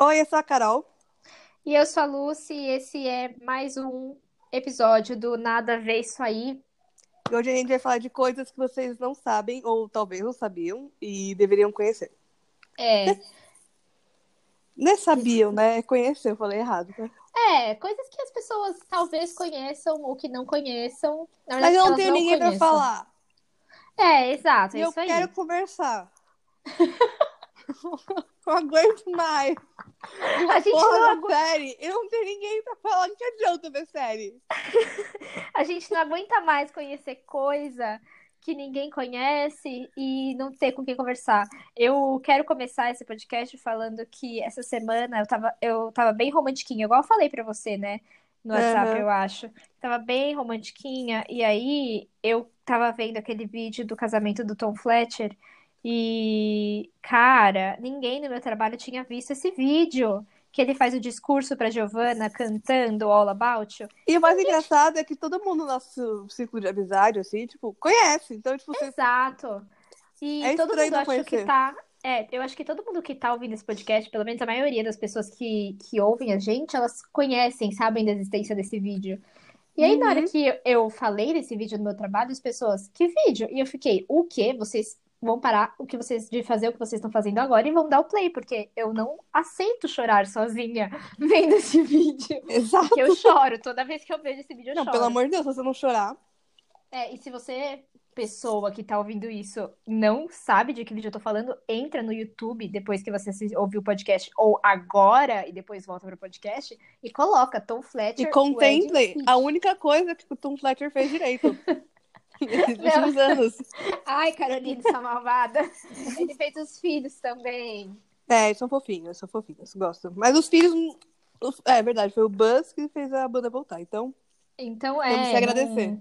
Oi, eu sou a Carol. E eu sou a Lucy, e esse é mais um episódio do Nada a Ver Isso Aí. E hoje a gente vai falar de coisas que vocês não sabem, ou talvez não sabiam, e deveriam conhecer. É, Nem sabiam, né? Conhecer, eu falei errado. né? é, coisas que as pessoas talvez conheçam ou que não conheçam. Na Mas verdade, eu não tenho ninguém pra conheçam. falar. É, exato, é E eu aí. quero conversar. não aguento mais. A gente, não, agu- série. Eu não tenho ninguém pra falar. Que adianta ver série? a gente não aguenta mais conhecer coisa que ninguém conhece e não ter com quem conversar. Eu quero começar esse podcast falando que essa semana eu tava, eu tava bem romantiquinha, igual eu falei pra você, né? No WhatsApp, Aham. eu acho. Tava bem romantiquinha. E aí eu tava vendo aquele vídeo do casamento do Tom Fletcher. E, cara, ninguém no meu trabalho tinha visto esse vídeo. Que ele faz o discurso pra Giovanna cantando All About You. E o mais engraçado é que todo mundo no nosso círculo de amizade, assim, tipo, conhece. Então, tipo, você... Exato. E É todo mundo acho que tá. É, eu acho que todo mundo que tá ouvindo esse podcast, pelo menos a maioria das pessoas que, que ouvem a gente, elas conhecem, sabem da existência desse vídeo. E aí, na hora Uhum. que eu- eu falei desse vídeo no meu trabalho, as pessoas, que vídeo? E eu fiquei, o quê? Vocês vão parar o que vocês de fazer o que vocês estão fazendo agora e vão dar o play, porque eu não aceito chorar sozinha vendo esse vídeo. Exato. Porque eu choro, toda vez que eu vejo esse vídeo, eu Não, choro. pelo amor de Deus, se você não chorar. É, e se você, pessoa que tá ouvindo isso, não sabe de que vídeo eu tô falando, entra no YouTube depois que você ouviu o podcast, ou agora, e depois volta pro podcast, e coloca Tom Fletcher. E contemple a única coisa que o Tom Fletcher fez direito. Nesses últimos anos. Ai, Carolina, essa malvada. Ele fez os filhos também. É, são fofinhos, são fofinhos, gosto. Mas os filhos. os- É verdade, foi o Buzz que fez a banda voltar. Então, Então é. Temos que agradecer.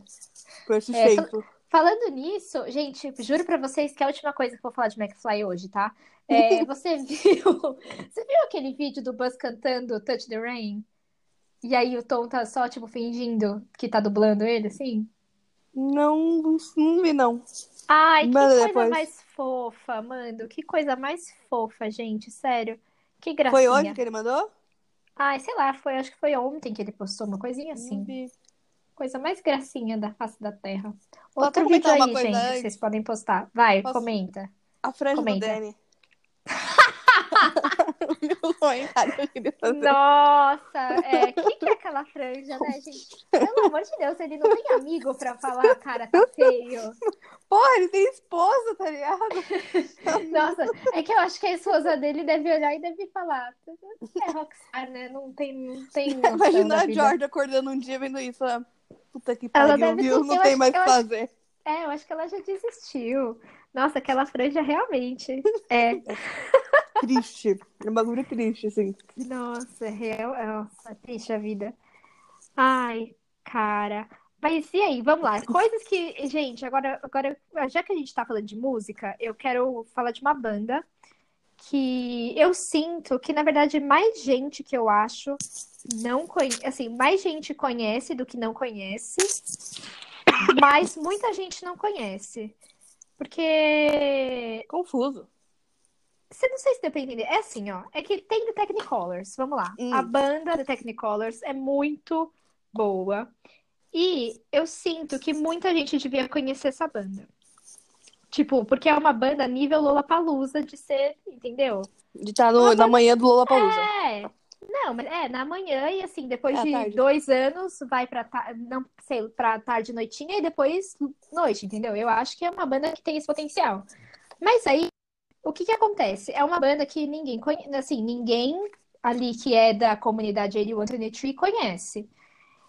por esse É, feito. Falando nisso, gente, juro pra vocês que é a última coisa que eu vou falar de McFly hoje, tá? É, você viu, você viu aquele vídeo do Buzz cantando Touch the Rain? E aí o Tom tá só, tipo, fingindo que tá dublando ele, assim? Não, não, não vi, não. Ai, que coisa depois. mais fofa, mano. Que coisa mais fofa, gente, sério. Que Foi gracinha. hoje que ele mandou? Ai, sei lá, foi, acho que foi ontem que ele postou uma coisinha Não assim. vi. Coisa mais gracinha da face da Terra. Outro vídeo aí, gente, antes? vocês podem postar. Vai, Posso? comenta. A franja Comenta. do Danny. Fazer. Nossa, é, que que é aquela franja, né, gente? Pelo amor de Deus, ele não tem amigo pra falar, cara, tá feio. Porra, ele tem esposa, tá ligado? Nossa, é que eu acho que a esposa dele deve olhar e deve falar. É rockstar, né? Não tem, não tem Imagina a. George acordando um dia vendo isso. Puta que pariu, viu? Não tem acho- mais o que acho- fazer. É, eu acho que ela já desistiu. Nossa, aquela franja realmente. É. Triste. É um bagulho triste, assim. Nossa, é real. Nossa, triste a vida. Ai, cara. Mas e aí, vamos lá. Coisas que. Gente, agora, agora, já que a gente tá falando de música, eu quero falar de uma banda que eu sinto que, na verdade, mais gente que eu acho não conhece. Assim, mais gente conhece do que não conhece, mas muita gente não conhece. Porque Confuso. você não sei se deu pra entender. É assim, ó. É que tem The Technicolors. Vamos lá. Hum. A banda The Technicolors é muito boa. E eu sinto que muita gente devia conhecer essa banda. Tipo, porque é uma banda nível Lollapalooza de ser, entendeu? De estar no, na manhã do Lollapalooza. É. Não, mas é na manhã e assim, depois É, de tarde. dois anos vai pra, ta- não sei, pra tarde, noitinha e depois noite, entendeu? Eu acho que é uma banda que tem esse potencial. Mas aí, o que que acontece? É uma banda que ninguém conhece, assim, ninguém ali que é da comunidade 8123 conhece.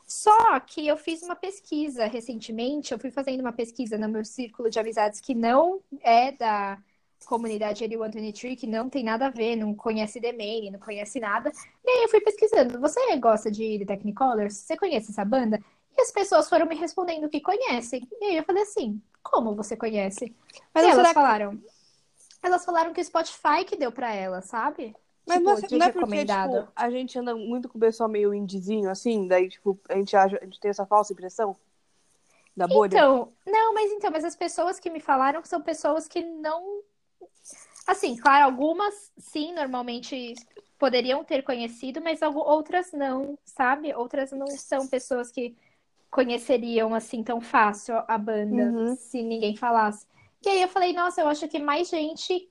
Só que eu fiz uma pesquisa recentemente, eu fui fazendo uma pesquisa no meu círculo de amizades que não é da comunidade 8123, que não tem nada a ver, não conhece The Main, não conhece nada. E aí eu fui pesquisando. Você gosta de The Technicolors? Você conhece essa banda? E as pessoas foram me respondendo que conhecem. E aí eu falei assim, como você conhece? Mas elas será falaram. Elas falaram que o Spotify que deu pra elas, sabe? Mas Tipo, não é, não é porque, tipo, a gente anda muito com o pessoal meio indizinho, assim, daí, tipo, a gente, acha, a gente tem essa falsa impressão da bolha. Então, não, mas então, mas as pessoas que me falaram são pessoas que não. Assim, claro, algumas sim, normalmente poderiam ter conhecido, mas outras não, sabe? Outras não são pessoas que conheceriam assim tão fácil a banda uhum. se ninguém falasse. E aí eu falei, nossa, eu acho que mais gente.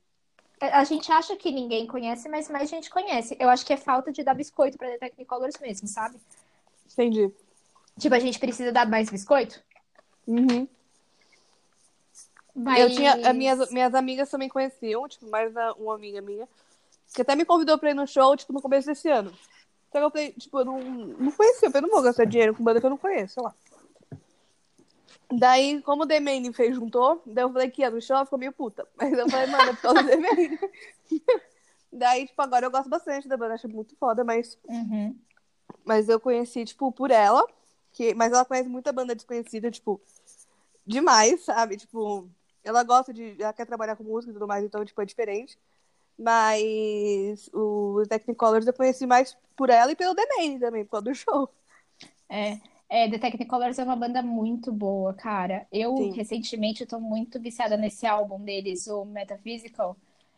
A gente acha que ninguém conhece, mas mais gente conhece. Eu acho que é falta de dar biscoito pra The Technicolors mesmo, sabe? Entendi. Tipo, a gente precisa dar mais biscoito? Uhum. Mas... Eu tinha. Minhas, minhas amigas também conheciam, tipo, mais uma amiga minha, que até me convidou pra ir no show, tipo, no começo desse ano. Só que eu falei, tipo, eu não, não conhecia, eu não vou gastar dinheiro com banda que eu não conheço, sei lá. Daí, como o The Main fez juntou, daí eu falei que ia no show, ficou meio puta. Mas eu falei, mano, é por causa do The Main. daí, tipo, agora eu gosto bastante da banda, acho muito foda, mas. Uhum. Mas eu conheci, tipo, por ela. Que... Mas ela conhece muita banda desconhecida, tipo, demais, sabe? Tipo, ela gosta de. Ela quer trabalhar com música e tudo mais, então, tipo, é diferente. Mas o Technicolors eu conheci mais por ela e pelo The Main também, por causa do show. É. É, The Technicolors é uma banda muito boa, cara. Eu, Sim. recentemente, tô muito viciada nesse álbum deles, o Metaphysical,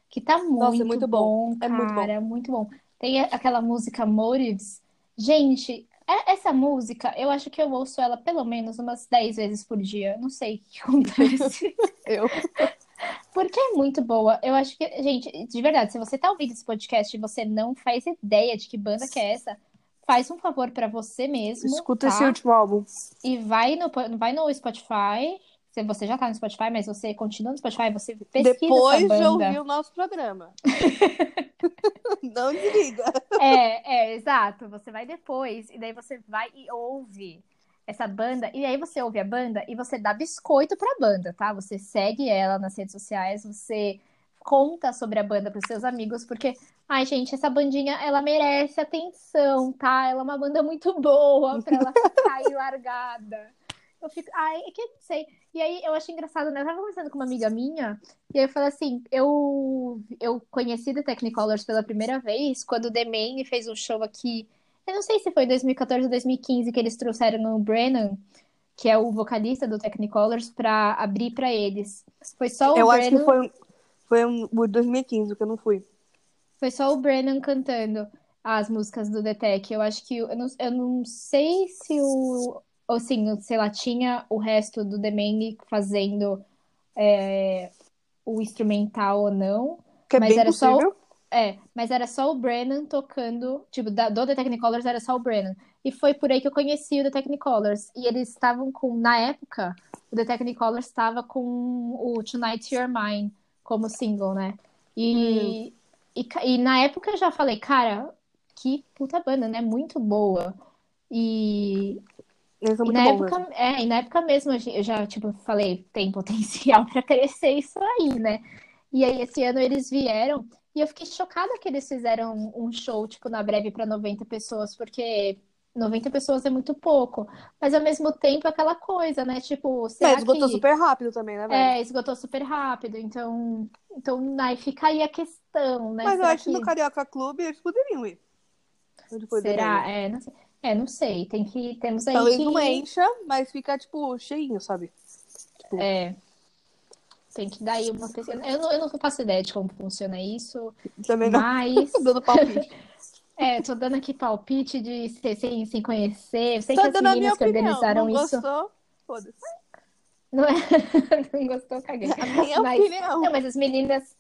que tá muito, Nossa, é muito bom, bom, cara. É muito bom. muito bom. Tem aquela música Motives. Gente, é, essa música, eu acho que eu ouço ela pelo menos umas 10 vezes por dia. Não sei o que acontece. eu. Porque é muito boa. Eu acho que, gente, de verdade, se você tá ouvindo esse podcast e você não faz ideia de que banda que é essa, faz um favor para você mesmo. Escuta tá? esse último álbum. E vai no, vai no Spotify. Se você já tá no Spotify, mas você continua no Spotify, você pesquisa Depois de ouvir o nosso programa. Não desliga. É, é, exato. Você vai depois, e daí você vai e ouve essa banda, e aí você ouve a banda e você dá biscoito pra banda, tá? Você segue ela nas redes sociais, você conta sobre a banda pros seus amigos, porque Ai, gente, essa bandinha, ela merece atenção, tá? Ela é uma banda muito boa pra ela ficar aí largada. Eu fico, ai, é que eu não sei. E aí eu achei engraçado, né? Eu tava conversando com uma amiga minha, e aí eu falei assim: eu, eu conheci The Technicolors pela primeira vez quando o The Main fez um show aqui. Eu não sei se foi 2014 ou 2015 que eles trouxeram o Brennan, que é o vocalista do Technicolors, pra abrir pra eles. Foi só o eu Brennan. acho que foi, foi um, 2015 que eu não fui. Foi só o Brennan cantando as músicas do The Tech. Eu acho que. Eu não, eu não sei se o. Ou assim, sei lá, tinha o resto do The Man fazendo é, o instrumental ou não. Que é mas era possível. só. É, mas era só o Brennan tocando. Tipo, da, do The Technicolors era só o Brennan. E foi por aí que eu conheci o The Technicolors. E eles estavam com. Na época, o The Technicolors estava com o Tonight You're Mine como single, né? E. Hum. E, e na época eu já falei, cara, que puta banda, né? Muito boa. E, Eles são e muito na bons época, mesmo. é, e na época mesmo eu já, tipo, falei, tem potencial pra crescer isso aí, né? E aí esse ano eles vieram e eu fiquei chocada que eles fizeram um show, tipo, na breve pra 90 pessoas, porque 90 pessoas é muito pouco. Mas ao mesmo tempo aquela coisa, né? Tipo, será Mas esgotou que... super rápido também, né, velho? É, esgotou super rápido. Então, então aí fica aí a questão, né? Mas eu Será acho que no Carioca Clube eles poderiam ir. Será? É, não sei. É, não sei. Tem que. Temos aí Talvez que. não encha, mas fica, tipo, cheinho, sabe? Tipo, É. Tem que dar aí uma pesquisa. Eu não, eu não faço ideia de como funciona isso, também não. mas. Dando palpite. É, tô dando aqui palpite de sem, sem conhecer. Eu sei Tô que as meninas que opinião. organizaram Não isso. gostou? Foda-se. Não é? Não gostou, caguei. A minha Mas- opinião. Não, mas as meninas,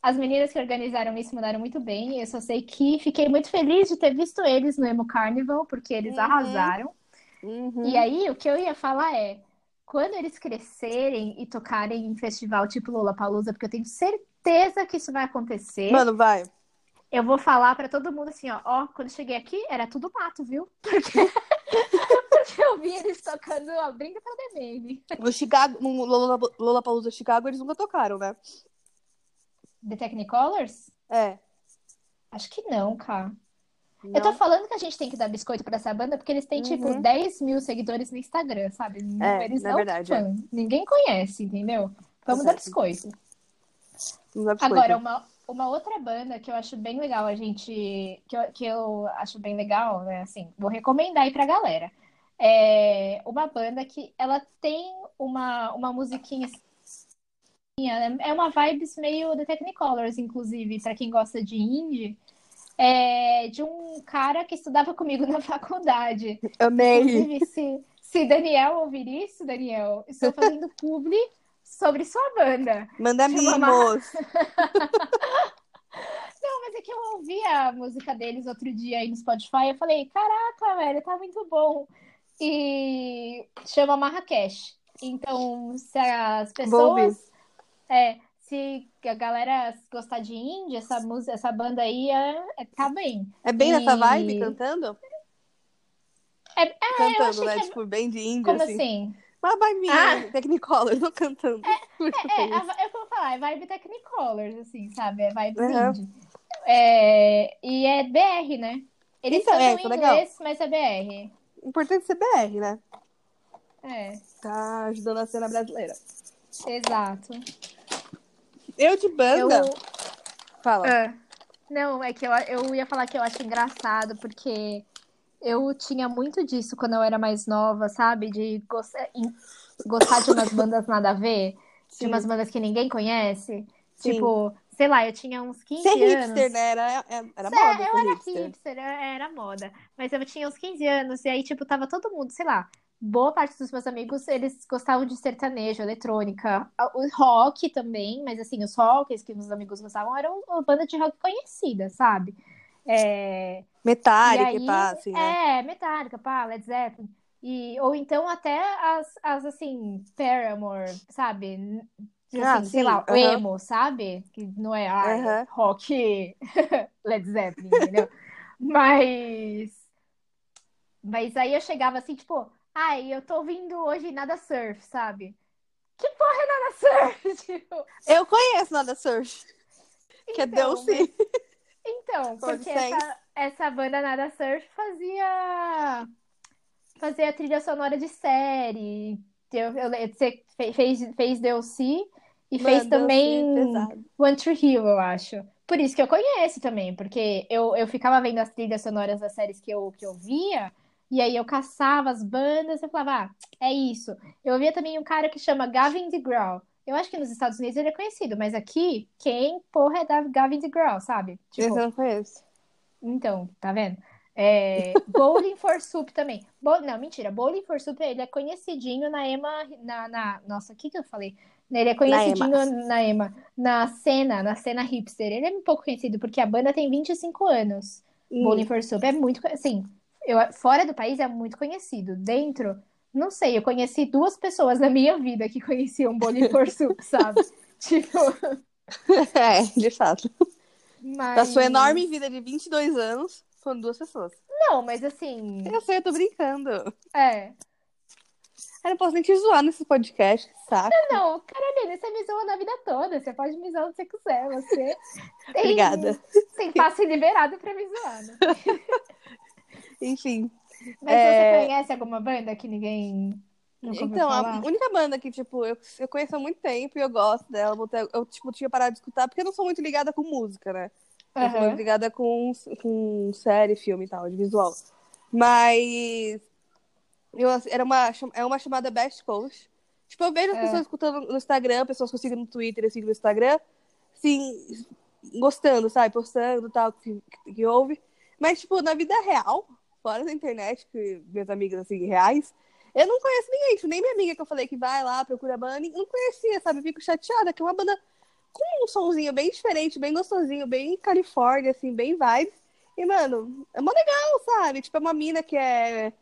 as meninas que organizaram isso mandaram muito bem. Eu só sei que fiquei muito feliz de ter visto eles no Emo Carnival, porque eles Uhum. arrasaram. Uhum. E aí, o que eu ia falar é, quando eles crescerem e tocarem em festival tipo Lollapalooza, porque eu tenho certeza que isso vai acontecer, Mano, vai. eu vou falar pra todo mundo assim, ó, ó, quando eu cheguei aqui, era tudo mato, viu? Porque, porque eu vi eles tocando a brinca pra The Maine. No Chicago, no Lola- Lollapalooza Chicago, eles nunca tocaram, né? The Technicolors? É. Acho que não, cara. Não. Eu tô falando que a gente tem que dar biscoito pra essa banda porque eles têm, tipo, Uhum. 10 mil seguidores no Instagram, sabe? É, eles não verdade, fã. Ninguém conhece, entendeu? Vamos dar biscoito. Não dá biscoito. Agora, uma, uma outra banda que eu acho bem legal, a gente. Que eu, que eu acho bem legal, né? Assim, vou recomendar aí pra galera. É uma banda que ela tem uma, uma musiquinha. assim, É uma vibes meio The Technicolors, inclusive, pra quem gosta de indie. É de um cara que estudava comigo na faculdade. Amei. Inclusive, se, se Daniel ouvir isso, Daniel, estou fazendo publi sobre sua banda. Manda mimos. Não, mas é que eu ouvi a música deles outro dia aí no Spotify. Eu falei, caraca, velho, tá muito bom. E chama Marrakech. Então, se as pessoas. É, se a galera gostar de indie, essa música, essa banda aí é, é- tá bem. É bem nessa E- vibe, cantando? É, é, Cantando, né? é- Tipo, bem de índio, Como assim. assim? Uma vibe minha, Ah. Technicolor, não cantando. É, é que eu vou falar, é vibe Technicolors, assim, sabe? É vibe Uhum. indie. É, e é BR, né? Eles Então, é, em é legal. inglês, mas é BR. Importante ser BR, né? É, Tá ajudando a cena brasileira. exato. Eu de banda. Eu, Fala. É. Não, é que eu, eu ia falar que eu acho engraçado, porque eu tinha muito disso quando eu era mais nova, sabe? De gostar, em- gostar de umas bandas nada a ver, de Sim. umas bandas que ninguém conhece. Sim. Tipo, sei lá, eu tinha uns 15 Ser anos. hipster, né? Era, era, era É, moda eu era hipster. hipster, é, era moda. Mas eu tinha uns 15 anos, e aí, tipo, tava todo mundo, sei lá, boa parte dos meus amigos, eles gostavam de sertanejo, eletrônica, o rock também, mas assim, os rocks que meus amigos gostavam eram uma banda de rock conhecida, sabe? É, Metálica e e aí, pá, assim, né? é, Metallica, pá, Led Zeppelin. E, ou então até as, as assim, Paramore, sabe? Ah, Assim, sei sim, lá, o aham. emo, sabe? Que não é Aham. rock Led Zeppelin, entendeu? Mas. Mas aí eu chegava assim, tipo, ai, eu tô ouvindo hoje nada surf, sabe? Que porra é nada surf? Tipo, Eu conheço Nada Surf. Que é Então, Delcy. Então, Com porque essa, essa banda Nada Surf fazia fazia trilha sonora de série. Eu, eu, você fe- fez, fez DLC e fez Mano, também Delcy, pesado. One Tree Hill, eu acho. Por isso que eu conheço também, porque eu, eu ficava vendo as trilhas sonoras das séries que eu, que eu via, e aí eu caçava as bandas e falava, ah, é isso. Eu via também um cara que chama Gavin DeGraw. Eu acho que nos Estados Unidos ele é conhecido, mas aqui, quem porra é da Gavin DeGraw, sabe? Esse Tipo, eu não conheço. então, tá vendo? É, Bowling for Soup também. Bo- não, mentira. Bowling for Soup, ele é conhecidinho na EMA, na, na- nossa, o que que eu falei? Ele é conhecidinho na EMA, na cena, na cena hipster. Ele é um pouco conhecido porque a banda tem 25 anos. Hum. Bowling for Soup é muito, assim, eu, fora do país é muito conhecido. Dentro, não sei, eu conheci duas pessoas na minha vida que conheciam Bowling for Soup, sabe? Tipo, É, de fato. mas... Da sua enorme vida de 22 anos, foram duas pessoas. Não, mas assim, Eu sei, eu tô brincando. é... Eu não posso nem te zoar nesse podcast, saco. Não, Carolina, você me zoa na vida toda. Você pode me zoar onde você quiser. Você tem, Obrigada. tem passe liberado pra me zoar. né? Enfim. Mas É. você conhece alguma banda que ninguém Então, a única banda que, tipo, eu, eu conheço há muito tempo e eu gosto dela. Eu, tipo, tinha parado de escutar porque eu não sou muito ligada com música, né? Eu sou muito ligada com, com série, filme e tal, de visual. Mas eu, era uma, é uma chamada Best Coast. Tipo, eu vejo as É. pessoas escutando no Instagram, pessoas que eu sigo no Twitter, eu sigo no Instagram, assim, gostando, sabe? Postando e tal, que, que ouve. Mas, tipo, na vida real, fora da internet, que minhas amigas, assim, reais, eu não conheço ninguém. Tipo, nem minha amiga que eu falei que vai lá, procura a banda, não conhecia, sabe? Eu fico chateada, que é uma banda com um sonzinho bem diferente, bem gostosinho, bem Califórnia, assim, bem vibe. E, mano, é mó legal, sabe? Tipo, é uma mina que é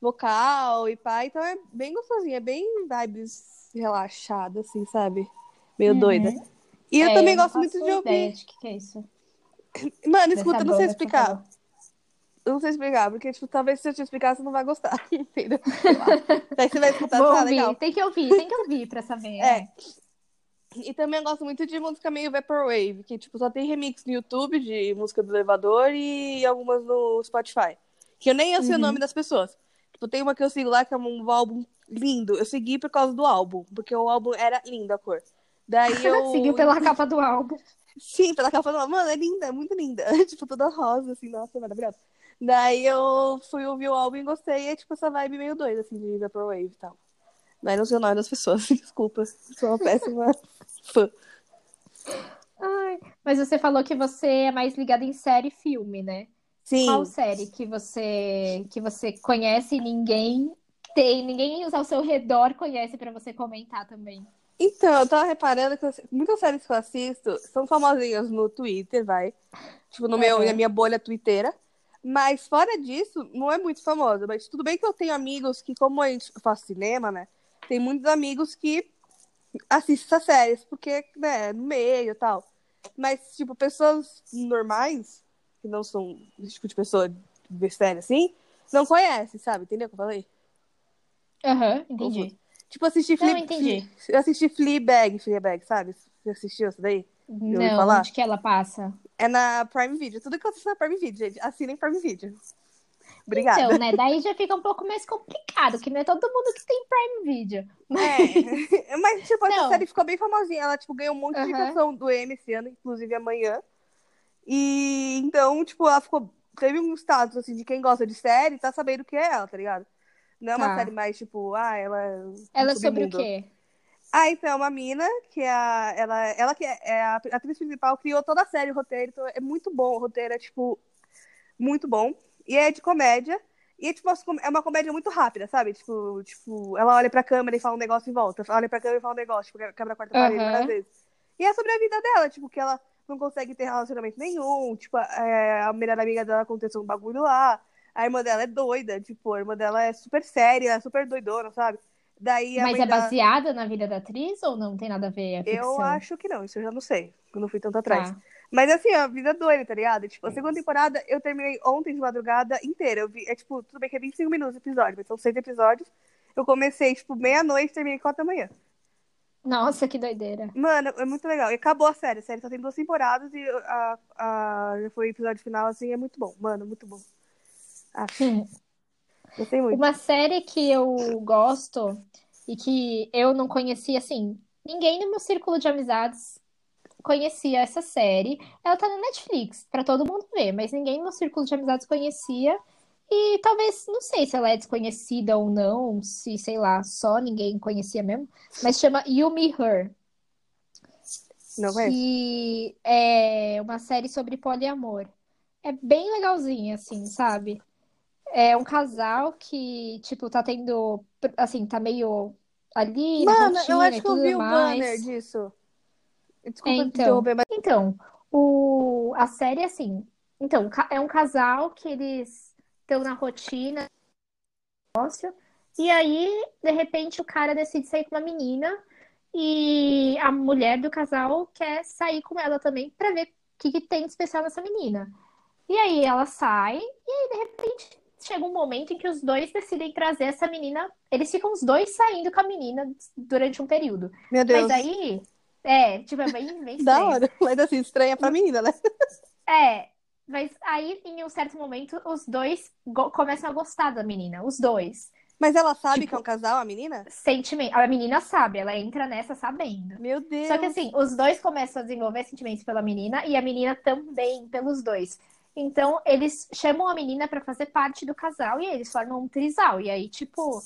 vocal e pá, então é bem gostosinho, é bem vibes relaxada, assim, sabe? Meio Uhum. doida. E eu É, também não gosto muito de ouvir. ideia de que que é isso. Mano, escuta, eu não sei explicar. Eu não sei explicar, porque, tipo, talvez se eu te explicar, você não vai gostar, entendeu? Daí você vai escutar, Vou tá ouvir. legal. Tem que ouvir, tem que ouvir pra saber. É. E também eu gosto muito de música meio Vaporwave, que, tipo, só tem remix no YouTube de música do elevador e algumas no Spotify. Que eu nem eu sei Uhum. o nome das pessoas. Tipo, tem uma que eu sigo lá que é um álbum lindo. Eu segui por causa do álbum, porque o álbum era lindo a cor. Daí eu. Seguiu pela capa do álbum. Sim, pela capa do Mano, é linda, é muito linda. tipo, toda rosa, assim, nossa, maravilhosa. Daí eu fui ouvir o álbum e gostei. E é tipo essa vibe meio doida, assim, de Vaporwave e tal. Mas não sei o nome das pessoas, desculpa. Sou uma péssima fã. Ai, Mas você falou que você é mais ligada em série e filme, né? Sim. Qual série que você que você conhece e ninguém tem, ninguém ao seu redor conhece pra você comentar também? Então, eu tava reparando que eu- muitas séries que eu assisto são famosinhas no Twitter, vai. Tipo, no meu, Uhum. na minha bolha twitteira. Mas fora disso, não é muito famosa. Mas tudo bem que eu tenho amigos que, como a gente faz cinema, né? Tem muitos amigos que assistem essas séries, porque, né, no meio e tal. Mas, tipo, pessoas normais, que não são esse tipo de pessoa de ver série assim, não conhecem, sabe? Entendeu o que eu falei? Aham, entendi. Tipo, assisti Não, Flea... entendi. Eu assisti Fleabag, Fleabag, sabe? Você assistiu isso daí? Não, falar? onde que ela passa? É na Prime Video. Tudo que eu assisto na Prime Video, gente. Assinem Prime Video. Obrigada. Então, né? Daí já fica um pouco mais complicado, que não é todo mundo que tem Prime Video. É. Mas, tipo, essa Não. série ficou bem famosinha. Ela, tipo, ganhou um monte de indicação do Emmy esse ano, inclusive amanhã. E, então, tipo, ela ficou... Teve um status, assim, de quem gosta de série, tá sabendo o que é ela, tá ligado? Não é uma Tá. série mais, tipo, ah, ela... é Ela é sobre o quê? Ah, então, é uma mina que é a, ela, ela que é, é a atriz principal, criou toda a série, o roteiro, então é muito bom, o roteiro é, tipo, muito bom. E é de comédia, e é, tipo, é uma comédia muito rápida, sabe? Tipo, tipo, ela olha pra câmera e fala um negócio e volta, olha pra câmera e fala um negócio, tipo, quebra a quarta parede várias vezes. E é sobre a vida dela, tipo, que ela não consegue ter relacionamento nenhum, tipo, é, a melhor amiga dela aconteceu um bagulho lá, a irmã dela é doida, tipo, a irmã dela é super séria, é super doidona, sabe? Daí a Mas é dela- baseada na vida da atriz ou não tem nada a ver? É eu acho que não, isso eu já não sei. Eu não fui tanto atrás. Tá. Mas assim, a vida doida, tá ligado? Tipo, a segunda temporada eu terminei ontem de madrugada inteira. Eu vi, é tipo, tudo bem que é 25 minutos o episódio, mas são seis episódios. Eu comecei, tipo, meia-noite e terminei quatro da manhã. Nossa, que doideira. Mano, é muito legal. E acabou a série. A série só tem duas temporadas e a, a, já foi o episódio final, assim, é muito bom. Mano, muito bom. Ah, gostei muito. Uma série que eu gosto e que eu não conhecia, assim, ninguém no meu círculo de amizades conhecia essa série. Ela tá na Netflix, pra todo mundo ver, mas ninguém no meu círculo de amizades conhecia. E talvez, não sei se ela é desconhecida ou não, se, sei lá, só ninguém conhecia mesmo, mas chama You Me Her. Não conheço? que é uma série sobre poliamor. É bem legalzinha, assim, sabe? É um casal que, tipo, tá tendo, assim, tá meio ali na Mano, eu rotina acho e que eu vi o mais. banner disso. Desculpa É, te então. interromper, mas Então, o, a série, assim, então, é um casal que eles estão na rotina, negócio, e aí, de repente, o cara decide sair com uma menina e a mulher do casal quer sair com ela também pra ver o que, que tem de especial nessa menina. E aí ela sai, e aí, de repente, chega um momento em que os dois decidem trazer essa menina. Eles ficam os dois saindo com a menina durante um período. meu Deus. Mas aí, é, tipo, é bem, bem Da hora. Mas assim, estranha pra menina, né? É, mas aí em um certo momento os dois começam a gostar da menina, os dois. Mas ela sabe Tipo- que é um casal, a menina? Sentimento, a menina sabe, ela entra nessa sabendo. Meu Deus. Só que assim, os dois começam a desenvolver sentimentos pela menina e a menina também pelos dois. Então, eles chamam a menina pra fazer parte do casal e aí eles formam um trisal. E aí, tipo.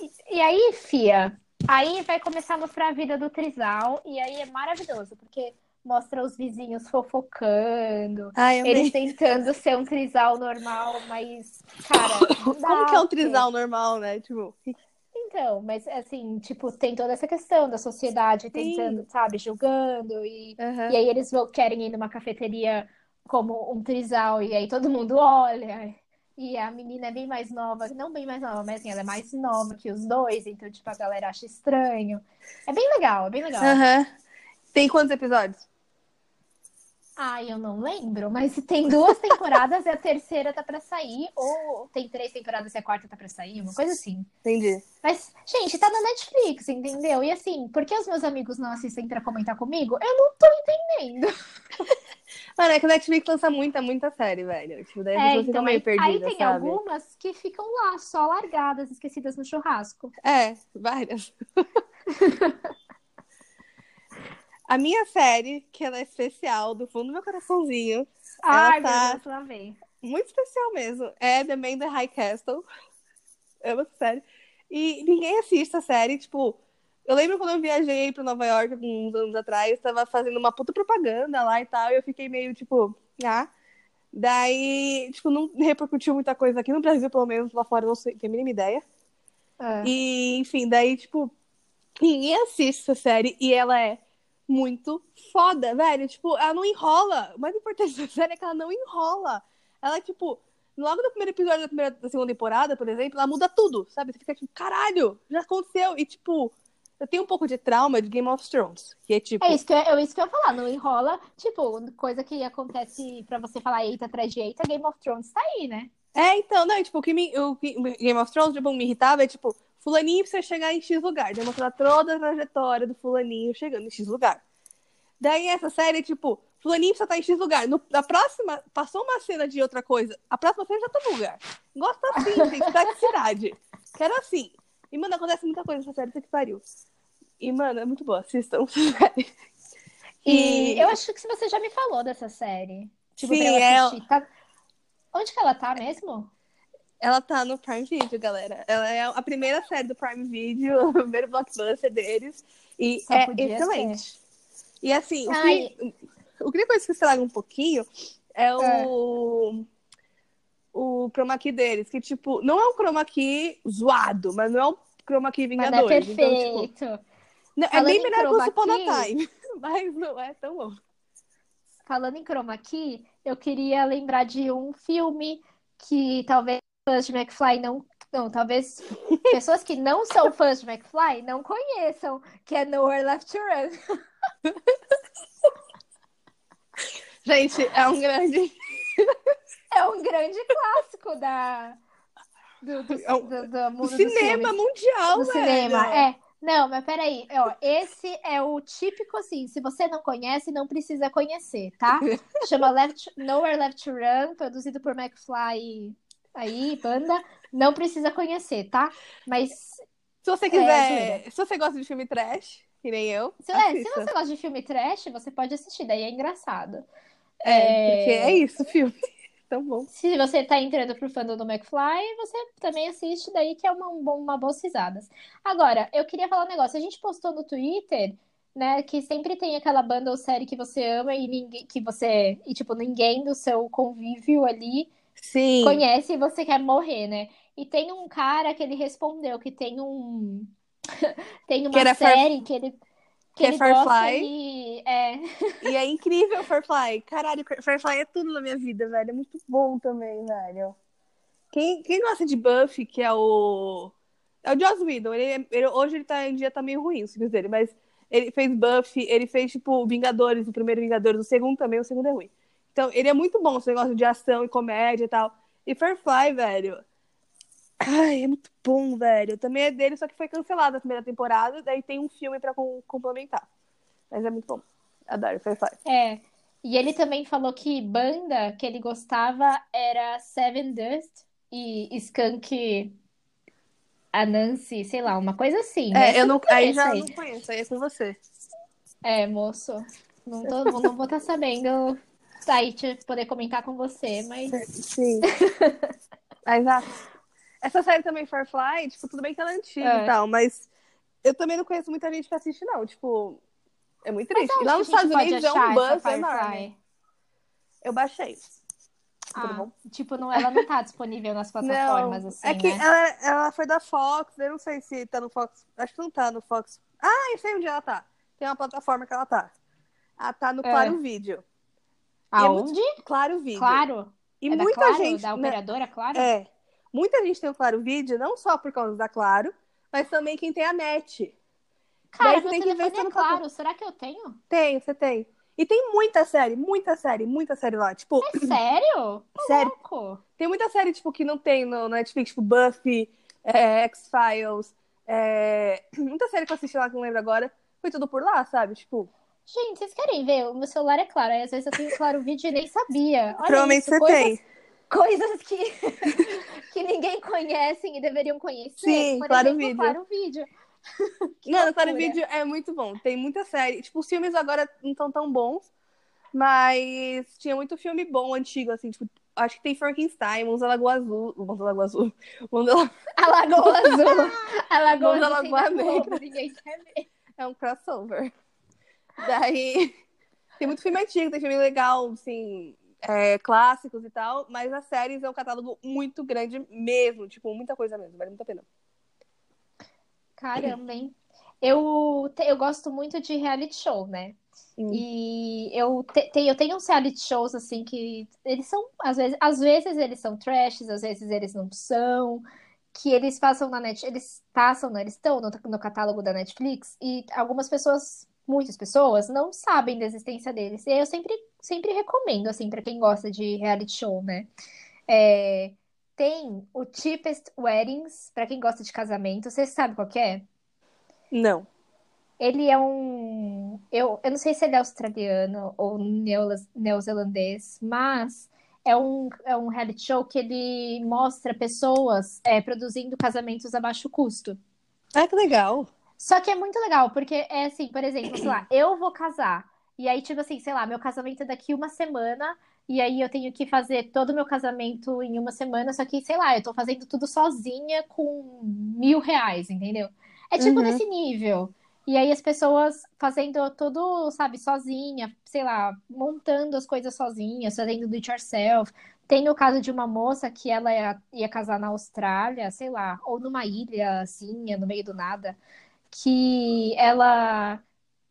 E, e aí, Fia, aí vai começar a mostrar a vida do trisal e aí é maravilhoso, porque mostra os vizinhos fofocando, Ai, eles tentando ser um trisal normal, mas, cara, Como que é um trisal normal, né? Tipo, então, mas assim, tipo, tem toda essa questão da sociedade tentando, sabe, julgando e, aham. e aí eles vão, querem ir numa cafeteria como um trisal e aí todo mundo olha e a menina é bem mais nova, não bem mais nova, mas assim, ela é mais nova que os dois, então tipo, a galera acha estranho. É bem legal, é bem legal. Aham. Tem quantos episódios? Ai, eu não lembro, mas se tem duas temporadas e a terceira tá pra sair, ou tem três temporadas e a quarta tá pra sair, uma coisa assim. Entendi. Mas, gente, tá na Netflix, entendeu? E assim, por que os meus amigos não assistem pra comentar comigo? Eu não tô entendendo. Mano, é que o Netflix lança muita, muita série, velho. Tipo, daí É, então, meio aí, tem sabe? algumas que ficam lá, só largadas, esquecidas no churrasco. É, várias. A minha série, que ela é especial, do fundo do meu coraçãozinho, Ai, tá- meu Deus, lá vem. muito especial mesmo, é The Man in the High Castle. Amo essa série. E ninguém assiste essa série, tipo, Eu lembro quando eu viajei pra Nova York uns anos atrás, tava fazendo uma puta propaganda lá e tal, e eu fiquei meio tipo, ah. Daí, tipo, não repercutiu muita coisa aqui no Brasil, pelo menos lá fora, não sei, tenho a mínima ideia. É. E, enfim, daí, tipo, ninguém assiste essa série e ela é muito foda, velho. Tipo, ela não enrola. O mais importante dessa série é que ela não enrola. Ela, tipo, logo no primeiro episódio da, primeira, da segunda temporada, por exemplo, ela muda tudo, sabe? Você fica tipo, caralho, já aconteceu. E, tipo, eu tenho um pouco de trauma de Game of Thrones, que é tipo. É isso que eu, é isso que eu ia falar, não enrola. Tipo, coisa que acontece pra você falar eita atrás de eita, Game of Thrones tá aí, né? É, então, não, tipo, o que me, o que Game of Thrones, tipo, me irritava é, tipo, fulaninho precisa chegar em X lugar, demonstrar toda a trajetória do fulaninho chegando em X lugar. Daí essa série, tipo, fulaninho precisa estar em X lugar. No, na próxima, passou uma cena de outra coisa, a próxima cena já tá no lugar. Gosto assim, gente, praticidade. Quero assim. E, mano, acontece muita coisa nessa série, isso que pariu. E, mano, é muito boa, assistam série. E eu acho que você já me falou dessa série. Tipo, Sim, é-. Tá- Onde que ela tá mesmo? Ela tá no Prime Video, galera. Ela é a primeira série do Prime Video, o primeiro blockbuster deles. E Só é excelente. E assim, o Ai. que, o que estraga um pouquinho é o. O chroma key deles, que, tipo, não é um chroma key zoado, mas não é um chroma key Mas não é Vingadores. Então, tipo, perfeito. Não- é bem em melhor que o Supona Time, mas não é tão bom. Falando em chroma key, eu queria lembrar de um filme que talvez fãs de McFly não. Não, talvez pessoas que não são fãs de McFly não conheçam, que é Nowhere Left to Run. Gente, é um grande. É um grande clássico da, do, do, É do, do dos cinema mundial, do velho. cinema. É. Não, mas peraí, ó, esse é o típico assim, se você não conhece, não precisa conhecer, tá? Chama Left, Nowhere Left to Run, produzido por McFly aí, banda, não precisa conhecer, tá? Mas Se você É, quiser. se você gosta de filme trash, que nem eu. se, é, se você gosta de filme trash, você pode assistir, daí é engraçado. É, porque é isso, filme. Tão bom. Se você tá entrando pro fandom do McFly, você também assiste daí, que é uma, um uma boas risadas. Agora, eu queria falar um negócio. A gente postou no Twitter, né, que sempre tem aquela banda ou série que você ama e ninguém, que você, e tipo, ninguém do seu convívio ali Sim. conhece e você quer morrer, né? E tem um cara que ele respondeu que tem um tem uma série que ele que que é Firefly. e é E é incrível Firefly. Caralho, Firefly é tudo na minha vida, velho. É muito bom também, velho. Quem, quem gosta de Buffy, que é o. É o Joss Whedon. Ele, ele- hoje ele tá em dia tá meio ruim, os filmes dele, mas ele fez Buffy, ele fez, tipo, Vingadores, o primeiro Vingadores, o segundo também, o segundo é ruim. Então, ele é muito bom, esse negócio de ação e comédia e tal. E Firefly, velho. Ai, é muito bom, velho. Também é dele, só que foi cancelado a primeira temporada, daí tem um filme pra com- complementar. Mas é muito bom. Adoro Firefly. É. E ele também falou que banda que ele gostava era Seven Dust e Skunk Anansi, sei lá, uma coisa assim. mas É, eu não, aí já aí. não conheço, aí é com você. É, moço. Não, tô, não vou estar sabendo tá aí te poder comentar com você, mas Sim. Exato. Essa série também, Firefly, tipo, tudo bem que ela é antiga É. e tal, mas eu também não conheço muita gente que assiste, não. Tipo, é muito triste. E lá nos Estados Unidos é um buzz enorme. Eu baixei. Tudo Ah, bom? tipo, não, ela não tá disponível nas plataformas, Não, assim, é que né? ela, ela foi da Fox, eu não sei se tá no Fox. Acho que não tá no Fox. Ah, eu sei onde ela tá. Tem uma plataforma que ela tá. Ela tá no É. Claro Vídeo. E é muito- Aonde? Claro Vídeo. Claro. E é muita Claro? gente. Da né, operadora, Claro? É. Muita gente tem o Claro Vídeo, não só por causa da Claro, mas também quem tem a net. Cara, Daí meu tem que ver se é não tá- claro. Será que eu tenho? Tem, você tem. E tem muita série, muita série, muita série lá. Tipo, É sério? Tá sério. Tem muita série, tipo, que não tem no Netflix, tipo Buffy, é, X-Files. é, Muita série que eu assisti lá que não lembro agora. Foi tudo por lá, sabe? Tipo, Gente, vocês querem ver? O meu celular é claro. Aí às vezes eu tenho claro vídeo e nem sabia. Olha provavelmente isso, você coisas, tem. Coisas que, que ninguém conhece e deveriam conhecer. Sim, Por Claro exemplo, Vídeo. Claro Vídeo. Mano, Claro. Vídeo é muito bom. Tem muita série. Tipo, os filmes agora não estão tão bons. Mas tinha muito filme bom, antigo, assim, tipo, Acho que tem Frankenstein, Monza Lagoa Azul. Monza Lagoa Azul. Monza... A Lagoa Azul. A Lagoa Monza Azul. Lagoa Negra. Ninguém quer ver. É um crossover. Daí. Tem muito filme antigo, tem filme legal, assim, é, clássicos e tal, mas as séries é um catálogo muito grande mesmo, tipo, muita coisa mesmo, vale muito a pena. Caramba, hein? Eu, eu gosto muito de reality show, né? Hum. E eu, te, te- eu tenho uns reality shows, assim, que eles são, às vezes, às vezes eles são trashes, às vezes eles não são, que eles passam na net, eles passam, né? Eles estão no, no catálogo da Netflix e algumas pessoas, muitas pessoas, não sabem da existência deles. E eu sempre, sempre recomendo, assim, pra quem gosta de reality show, né? É, tem o Cheapest Weddings, pra quem gosta de casamento. Você sabe qual que é? Não. Ele é um. Eu, eu não sei se ele é australiano ou neozelandês, mas é um, é um reality show que ele mostra pessoas é, produzindo casamentos a baixo custo. Ah, que legal. Só que é muito legal, porque é assim, por exemplo, sei lá, eu vou casar. E aí, tipo assim, sei lá, meu casamento é daqui uma semana. E aí eu tenho que fazer todo o meu casamento em uma semana. Só que, sei lá, eu tô fazendo tudo sozinha com mil reais, entendeu? É tipo Uhum. nesse nível. E aí as pessoas fazendo tudo, sabe, sozinha, sei lá, montando as coisas sozinhas, fazendo do it yourself. Tem o caso de uma moça que ela ia, ia casar na Austrália, sei lá, ou numa ilha, assim, no meio do nada que ela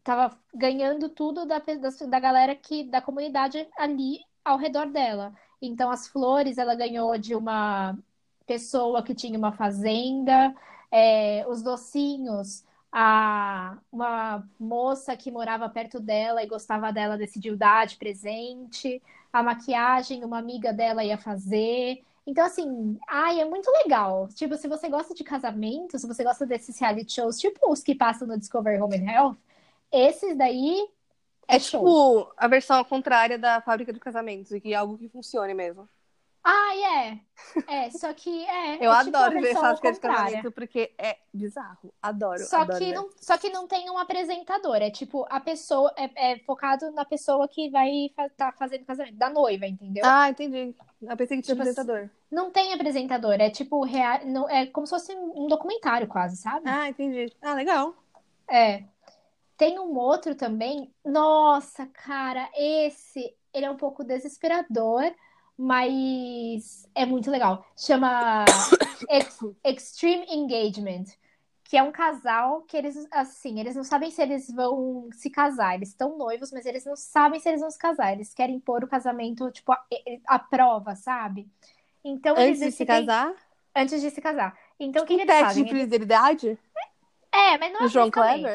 tava ganhando tudo da, da, da galera que da comunidade ali ao redor dela. Então as flores ela ganhou de uma pessoa que tinha uma fazenda, é, os docinhos, a, uma moça que morava perto dela e gostava dela decidiu dar de presente, a maquiagem uma amiga dela ia fazer. Então, assim, ai, é muito legal. Tipo, se você gosta de casamento, se você gosta desses reality shows, tipo os que passam no Discovery Home and Health, esses daí é, É show. tipo a versão contrária da fábrica de casamentos, e que é algo que funcione mesmo. Ai, é. É, só que é. Eu é tipo adoro ver versão fábrica de casamento, porque é bizarro. Adoro, Só adoro. que, ver. não, só que não tem um apresentador. É tipo, a pessoa é, é focado na pessoa que vai fa tá fazendo casamento, da noiva, entendeu? Ah, entendi. Eu pensei que tinha Tipo apresentador. Não tem apresentador, é tipo, rea... não, é como se fosse um documentário quase, sabe? Ah, entendi. Ah, legal. É. Tem um outro também. Nossa, cara, esse ele é um pouco desesperador, mas é muito legal. Chama Ex- Extreme Engagement, que é um casal que eles assim, eles não sabem se eles vão se casar. Eles estão noivos, mas eles não sabem se eles vão se casar. Eles querem pôr o casamento tipo a, a prova, sabe? Então eles Antes de se casar, antes de se casar. Então o que, um que eles teste fazem? de fidelidade É, mas não do João também.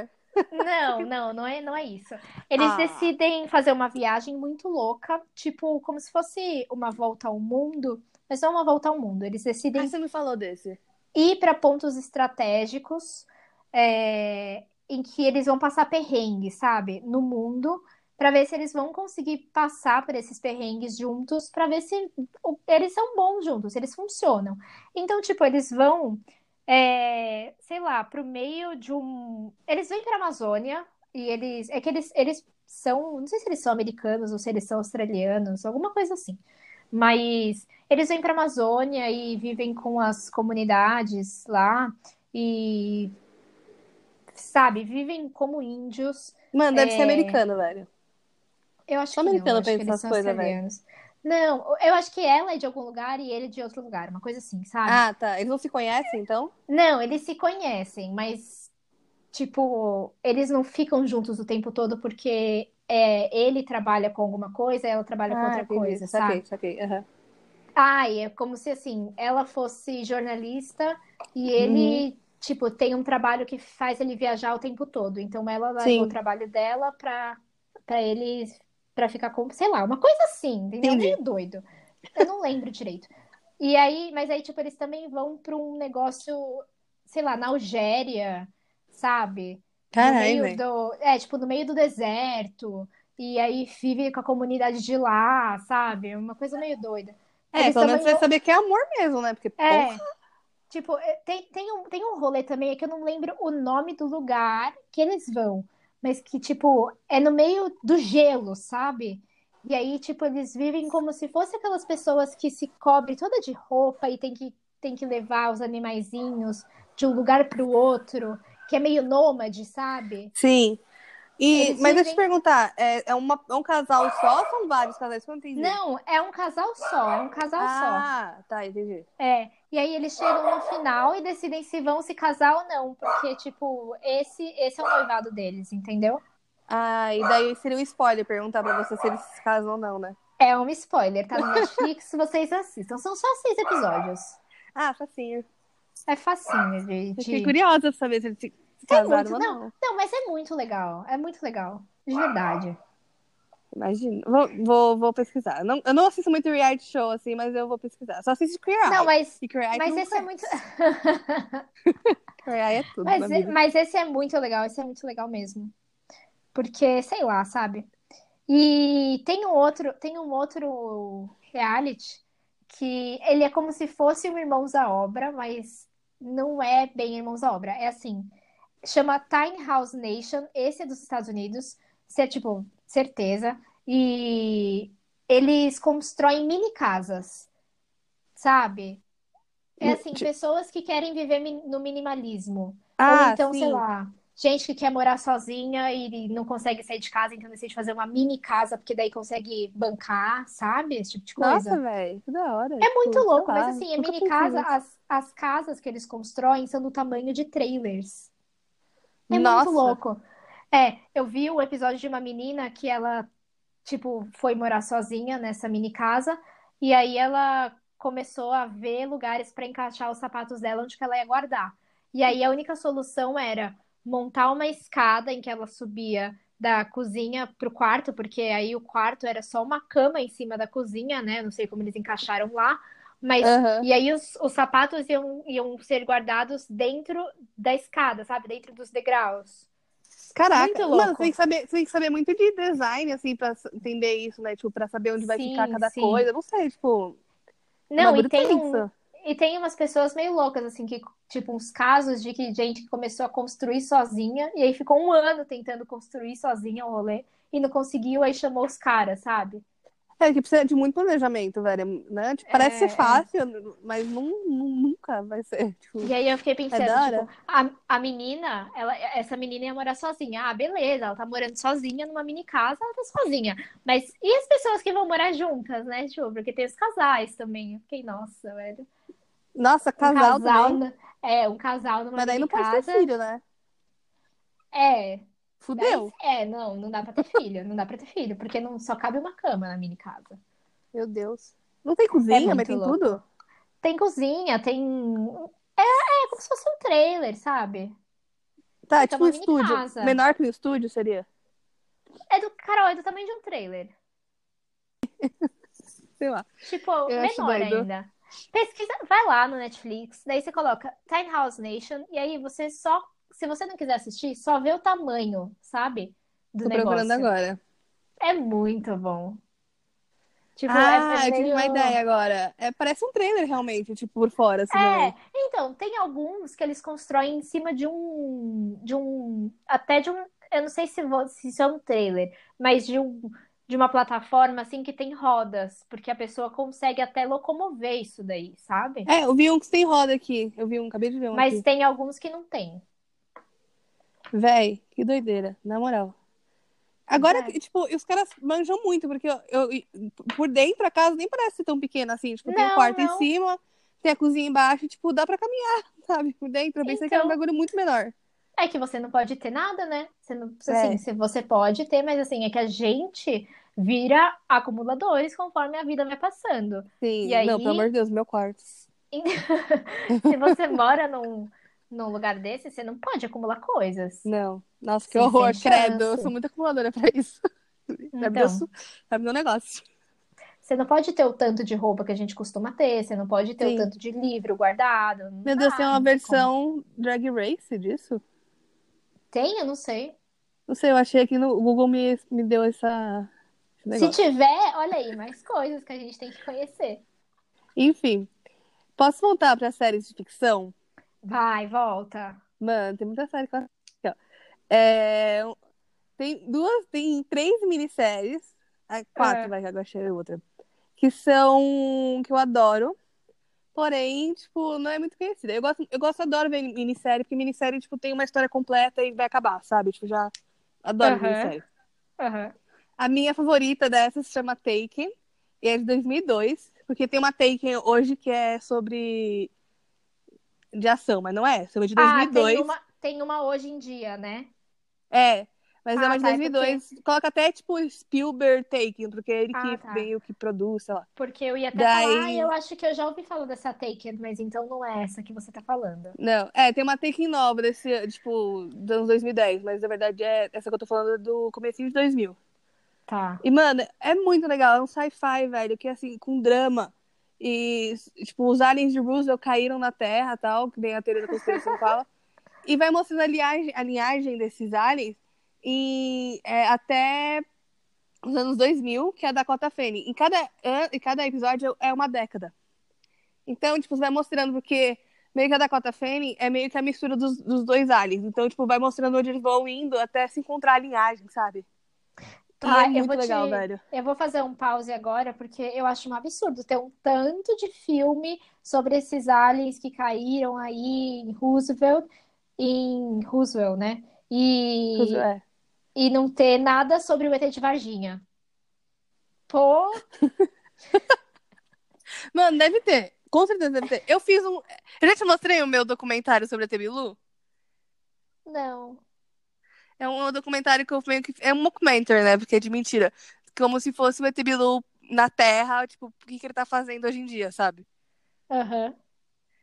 Não, não, não é, não é isso. Eles Ah. decidem fazer uma viagem muito louca, tipo, como se fosse uma volta ao mundo, mas não uma volta ao mundo. Eles Ah, decidem você me falou desse. ir para pontos estratégicos, é, em que eles vão passar perrengue, sabe, no mundo, para ver se eles vão conseguir passar por esses perrengues juntos, para ver se eles são bons juntos, se eles funcionam. Então, tipo, eles vão, é, sei lá, pro meio de um. Eles vêm para Amazônia e eles. É que eles, eles são. Não sei se eles são americanos ou se eles são australianos, alguma coisa assim. Mas eles vêm para Amazônia e vivem com as comunidades lá e, sabe, vivem como índios. Mano, deve É. ser americano, velho. Eu acho Só que não, americano acho que eles são coisas, velho. Não, eu acho que ela é de algum lugar e ele de outro lugar, uma coisa assim, sabe? Ah, tá. Eles não se conhecem, então? Não, eles se conhecem, mas, tipo, eles não ficam juntos o tempo todo porque é, ele trabalha com alguma coisa, ela trabalha com ah, outra entendi. coisa, saquei, sabe? saquei. aham. Ai, é como se, assim, ela fosse jornalista e ele, tipo, tem um trabalho que faz ele viajar o tempo todo. Então, ela leva Sim. o trabalho dela pra, pra ele, pra ficar com, sei lá, uma coisa assim, entendeu? Entendi. Meio doido. Eu não lembro direito. E aí, mas aí, tipo, eles também vão pra um negócio, sei lá, na Algéria, sabe? No Caralho, meio velho. do, é, tipo, no meio do deserto. E aí vive com a comunidade de lá, sabe? Uma coisa meio doida. É, Eles pelo menos você vai saber que é amor mesmo, né? Porque, é, porra. tipo, é, tem, tem um, tem um rolê também, é que eu não lembro o nome do lugar que eles vão, mas que, tipo, é no meio do gelo, sabe? E aí, tipo, eles vivem como se fossem aquelas pessoas que se cobrem toda de roupa e tem que, tem que levar os animaizinhos de um lugar para o outro, que é meio nômade, sabe? Sim. E, Eles mas deixa eu te perguntar, é, é, uma, é um casal só ou são vários casais? Eu não entendi. Não, é um casal só, é um casal Ah, tá, entendi. só. É. E aí eles chegam no final e decidem se vão se casar ou não, porque, tipo, esse, esse é o noivado deles, entendeu? Ah, e daí seria um spoiler perguntar pra você se eles se casam ou não, né? É um spoiler, tá no Netflix, vocês assistam. São só seis episódios. Ah, facinho. É facinho de... fiquei curiosa pra saber se eles se se É casaram muito, ou não, não. não, mas é muito legal. É muito legal. De verdade. Imagina. Vou, vou, vou pesquisar. Não, eu não assisto muito reality show, assim, mas eu vou pesquisar. Só assisto Queer Eye. Não, mas, E Queer Eye mas não esse é muito. Queer Eye é tudo Mas, mas esse é muito legal, esse é muito legal mesmo. Porque, sei lá, sabe? E tem um outro, tem um outro reality que ele é como se fosse um Irmãos à Obra, mas não é bem Irmãos à Obra. É assim, chama Tiny House Nation, esse é dos Estados Unidos, é tipo, certeza. E eles constroem mini casas, sabe? É assim, Ti- pessoas que querem viver no minimalismo. Ou Ah, então, sim. sei lá, gente que quer morar sozinha e não consegue sair de casa, então decide fazer uma mini casa, porque daí consegue bancar, sabe? Esse tipo de coisa. Nossa, velho, que da hora. É muito Tipo, louco, sei mas assim, a mini casa, as, as casas que eles constroem são do tamanho de trailers. É Nossa. muito louco. É, eu vi o episódio de uma menina que ela, tipo, foi morar sozinha nessa mini casa, e aí ela começou a ver lugares para encaixar os sapatos dela onde que ela ia guardar. E aí a única solução era montar uma escada em que ela subia da cozinha pro quarto, porque aí o quarto era só uma cama em cima da cozinha, né? Não sei como eles encaixaram lá, mas Aham. e aí os, os sapatos iam, iam ser guardados dentro da escada, sabe? Dentro dos degraus. Caraca, mano, você tem, que saber, tem que saber muito de design, assim, pra entender isso, né? Tipo, pra saber onde vai Sim, ficar cada sim. coisa. Não sei, tipo. é Não, e tem um, e tem umas pessoas meio loucas, assim, que, tipo, uns casos de que gente que começou a construir sozinha, e aí ficou um ano tentando construir sozinha o rolê, e não conseguiu, aí chamou os caras, sabe? É que precisa de muito planejamento, velho, né? Tipo, parece É, ser é. fácil, mas não, não- nunca vai ser. Tipo, E aí eu fiquei pensando, É da hora. tipo, a, a menina, ela, essa menina ia morar sozinha. Ah, beleza, ela tá morando sozinha numa mini casa, ela tá sozinha. Mas e as pessoas que vão morar juntas, né, tipo, porque tem os casais também. Eu fiquei, nossa, velho. nossa, Um casal casal, também. é, um casal numa Mas daí não mini pode ter casa. filho, né? É, Fudeu. daí- é, não, não dá pra ter filho, não dá pra ter filho, porque não só cabe uma cama na mini casa. Meu Deus. Não tem cozinha, muito mas tem louco. tudo? Tem cozinha, tem. É, é como se fosse um trailer, sabe? Tá, Fica tipo um estúdio. casa. Menor que um estúdio seria? É do, Carol, é do tamanho de um trailer. Sei lá. Tipo, Eu menor ainda. Pesquisa, vai lá no Netflix, daí você coloca Tiny House Nation, e aí você só, se você não quiser assistir, só vê o tamanho, sabe? Do Tô procurando negócio. agora. É muito bom. Tipo, ah, é, é eu tive uma ideia agora. É, parece um trailer, realmente, tipo, por fora, assim, É, então, tem alguns que eles constroem em cima de um, de um, até de um, eu não sei se, vo- se isso é um trailer, mas de um, de uma plataforma assim que tem rodas, porque a pessoa consegue até locomover isso daí, sabe? É, eu vi um que tem roda aqui. Eu vi um, acabei de ver um Mas aqui. tem alguns que não tem. Véi, que doideira, na moral. Agora, É. tipo, os caras manjam muito, porque eu, eu- por dentro a casa nem parece ser tão pequena assim. Tipo, tem o Não, quarto em não. cima, tem a cozinha embaixo, e, tipo, dá pra caminhar, sabe? Por dentro. Eu pensei que era um Então. bagulho muito menor. É que você não pode ter nada, né? Você não, É. assim, se você pode ter, mas assim, é que a gente vira acumuladores conforme a vida vai passando. Sim, E aí- não, pelo amor de Deus, meu quarto. Se você mora num, num lugar desse, você não pode acumular coisas. Não. Nossa, que Sim, horror, credo. Eu sou muito acumuladora pra isso. Meu, Então, su- sabe meu negócio. você não pode ter o tanto de roupa que a gente costuma ter, você não pode ter Sim. o tanto de livro guardado. Meu Deus, tem uma tem como. versão Drag Race disso? Tem, eu não sei. Não sei, eu achei aqui no o Google me, me deu essa, Se tiver, olha aí, mais coisas que a gente tem que conhecer. Enfim, posso voltar para séries de ficção? Vai, volta. Mano, tem muita série que eu. É, tem duas, tem três minisséries quatro, É. vai, que agora achei outra. Que são. que eu adoro. Porém, tipo, não é muito conhecida. Eu gosto, eu gosto, adoro ver minissérie, porque minissérie, tipo, tem uma história completa e vai acabar, sabe? Tipo, já adoro Aham. minissérie. Aham. A minha favorita dessas se chama Taken, e é de 2002, porque tem uma Taken hoje que é sobre. De ação, mas não é, sobre de Ah, 2002. tem uma, tem uma hoje em dia, né? É, mas é Ah, uma de tá, é 2002. Coloca até, tipo, Spielberg Taken, porque é ele Ah, que tá. veio, que produz, sei lá. Porque eu ia até Daí- falar, ah, eu acho que eu já ouvi falar dessa Taken, mas então não é essa que você tá falando. Não, é, tem uma Taken nova desse, tipo, dos anos 2010, mas na verdade é essa que eu tô falando é do comecinho de 2000. Tá. E, mano, é muito legal, é um sci-fi, velho, que assim, com drama. E, tipo, os aliens de Roosevelt caíram na Terra tal, que nem a teoria da conspiração fala. E vai mostrando a linhagem, a linhagem desses aliens e, é, até os anos 2000, que é a Dakota Fanning. Em cada, em cada episódio é uma década. Então, tipo, vai mostrando, porque meio que a Dakota Fanning é meio que a mistura dos, dos dois aliens. Então, tipo, vai mostrando onde eles vão indo até se encontrar a linhagem, sabe? Tá, é eu muito vou te- legal, velho. Eu vou fazer um pause agora, porque eu acho um absurdo ter um tanto de filme sobre esses aliens que caíram aí em Roosevelt, em Roosevelt, né? E, É. e não ter nada sobre o ET de Varginha. Pô, Mano, deve ter. Com certeza deve ter. Eu fiz um. Eu já te mostrei o meu documentário sobre a Tebilu? não. É um documentário que eu meio que. É um mockumentary, né? Porque é de mentira. Como se fosse o ET Bilu na Terra, tipo, o que, que ele tá fazendo hoje em dia, sabe? Aham.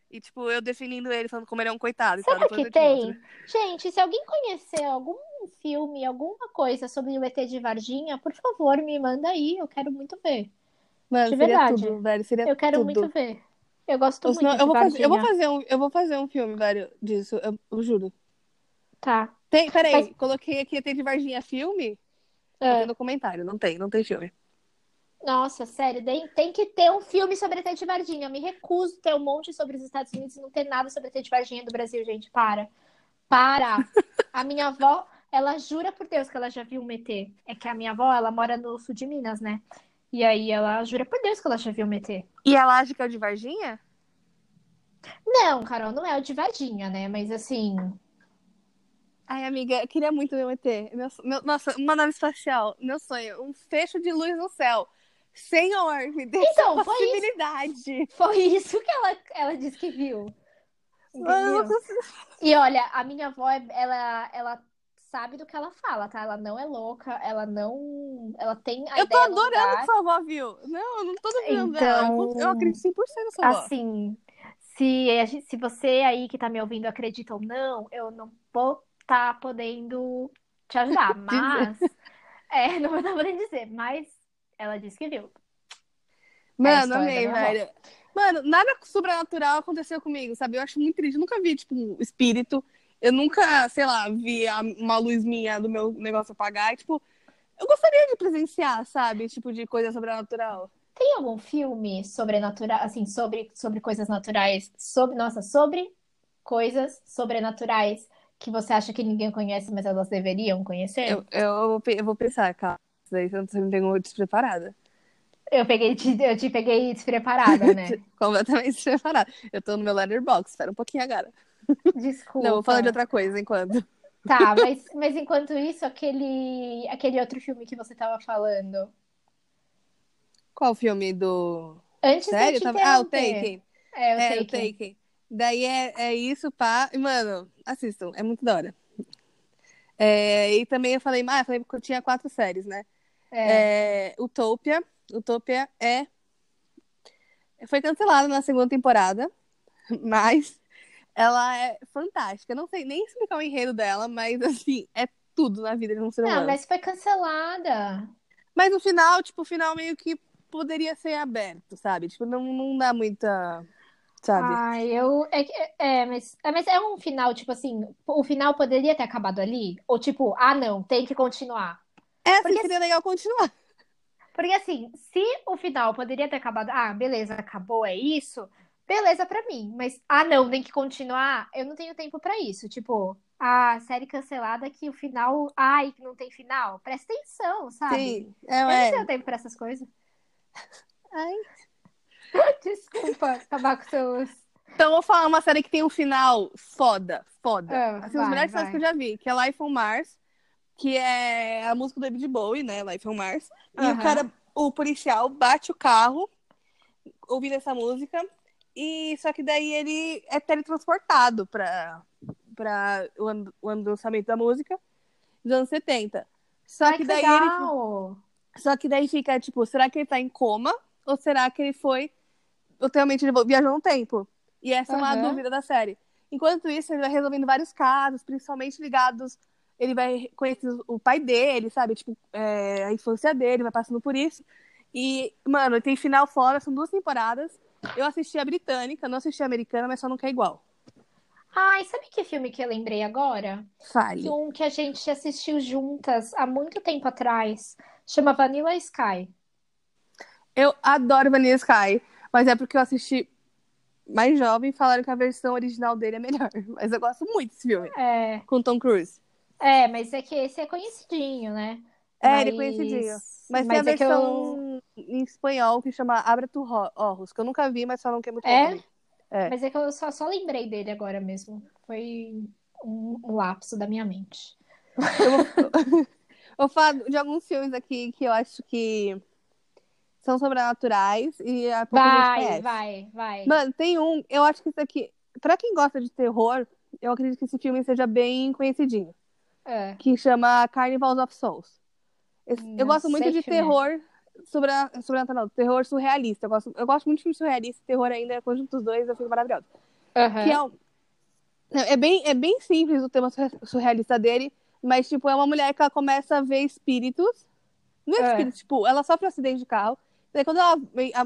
E, tipo, eu definindo ele, falando como ele é um coitado. Será que tem? Gente, se alguém conhecer algum filme, alguma coisa sobre o ET de Varginha, por favor, me manda aí. Eu quero muito ver. Mano, De verdade. tudo, velho. Seria Eu quero tudo. muito ver. Eu gosto muito eu, vou fazer, eu, vou fazer um, eu vou fazer um filme, velho, disso. Eu, eu juro. Tá. Tem, peraí, Mas- coloquei aqui ET de Varginha filme. É. Tem documentário. Não tem, não tem filme. Nossa, sério, tem, tem que ter um filme sobre ET de Varginha. Eu me recuso a ter um monte sobre os Estados Unidos e não ter nada sobre ET de Varginha do Brasil, gente. Para. Para. A minha avó, ela jura por Deus que ela já viu um ET. É que a minha avó, ela mora no sul de Minas, né? E aí ela jura por Deus que ela já viu um ET. E ela acha que é o de Varginha? Não, Carol, não é o de Varginha, né? Mas assim, Ai, amiga, eu queria muito ver um ET. Meu, meu- nossa, uma nave espacial. Meu sonho. Um fecho de luz no céu. Senhor, me dê Então, essa foi isso. possibilidade. foi isso que ela, ela disse que viu. Entendeu? E olha, a minha avó, ela, ela sabe do que ela fala, tá? Ela não é louca, ela não. Ela tem a Eu tô adorando que sua avó viu. Não, eu não tô duvidando dela. Eu, Então- eu acredito 100% na sua avó. Assim, se, a se você aí que tá me ouvindo acredita ou não, eu não vou tá podendo te ajudar, mas. é, não vou estar podendo dizer, mas ela disse que viu. É Mano, amei, velho. Mano, nada sobrenatural aconteceu comigo, sabe? Eu acho muito triste. Eu nunca vi, tipo, um espírito. Eu nunca, sei lá, vi uma luz minha do meu negócio apagar. E, tipo, eu gostaria de presenciar, sabe? Tipo, de coisa sobrenatural. Tem algum filme sobrenatural, assim, sobre, sobre coisas naturais, sobre, nossa, sobre coisas sobrenaturais que você acha que ninguém conhece, mas elas deveriam conhecer? Eu, eu, eu vou pensar, cara. Isso daí você me pegou despreparada. Eu peguei, te- eu te peguei despreparada, né? Completamente despreparada. Eu tô no meu letterbox. Espera um pouquinho agora. Desculpa. Não, vou falar de outra coisa enquanto. Tá, mas, mas enquanto isso, aquele, aquele outro filme que você tava falando. Qual filme do. Antes Sério? Tava- Ah, o. Taken. É, o É, o Taken. Daí é, é isso, pá. E, Mano, assistam, é muito da hora. É, e também eu falei, ah, eu falei que eu tinha quatro séries, né? É. É, Utopia. Utopia é. Foi cancelada na segunda temporada, mas ela é fantástica. Não sei nem explicar o enredo dela, mas assim, é tudo na vida de um ser Não, humano. mas foi cancelada. Mas no final, tipo, o final meio que poderia ser aberto, sabe? Tipo, não, não dá muita. Sabe? Ai, eu. É, que- é, mas, é, mas é um final, tipo assim, o final poderia ter acabado ali? Ou tipo, ah, não, tem que continuar. Essa porque- seria legal continuar. Porque assim, se o final poderia ter acabado, ah, beleza, acabou, é isso, beleza pra mim. Mas, ah, não, tem que continuar, eu não tenho tempo pra isso. Tipo, a série cancelada que o final. Ai, que não tem final. Presta atenção, sabe? Sim, é, Eu não é. tenho tempo pra essas coisas. Ai. Desculpa acabar com seus. Então, eu vou falar uma série que tem um final foda, foda. Ah, assim, vai, os melhores séries que eu já vi, que é Life on Mars, que é a música do David Bowie, né? Life on Mars. E o cara, o policial, bate o carro ouvindo essa música. E só que daí ele é teletransportado para para o ano, o lançamento da música dos anos 70. Só Ai, que que daí ele legal! só que daí fica, tipo, será que ele tá em coma? Ou será que ele foi. Ultimamente ele viajou no tempo? E essa é uma dúvida da série. Enquanto isso, ele vai resolvendo vários casos, principalmente ligados. Ele vai conhecer o pai dele, sabe? Tipo, é, a infância dele, vai passando por isso. E, mano, tem final fora, são duas temporadas. Eu assisti a britânica, não assisti a americana, mas só não quer igual. Ai, sabe que filme que eu lembrei agora? Fale. Um que a gente assistiu juntas há muito tempo atrás. Chama Vanilla Sky. Eu adoro Vanilla Sky, mas é porque eu assisti mais jovem e falaram que a versão original dele é melhor. Mas eu gosto muito desse filme, É, com Tom Cruise. é, mas é que esse é conhecidinho, né? É, ele é Mas- conhecidinho. Mas, tem mas a é que eu- versão em espanhol que chama Abra tu Ro- Ojos, que eu nunca vi, mas falam que é muito É? bom. É. Mas é que eu só, só lembrei dele agora mesmo. Foi um, um lapso da minha mente. Eu falo de alguns filmes aqui que eu acho que são sobrenaturais e a pouca gente Vai, conhece. vai, vai. Mano, tem um, eu acho que isso aqui, pra quem gosta de terror, eu acredito que esse filme seja bem conhecidinho, É. que chama Carnival of Souls. Esse- eu gosto muito de é. terror sobra- sobrenatural, terror surrealista. Eu gosto, eu gosto muito de filme surrealista, terror ainda, conjunto dos dois, eu fico maravilhoso. Aham. Que é, um- é, bem, é bem simples o tema surre- surrealista dele, mas, tipo, é uma mulher que ela começa a ver espíritos. Não é, É. espírito, tipo, ela sofre um acidente de carro, daí quando ela,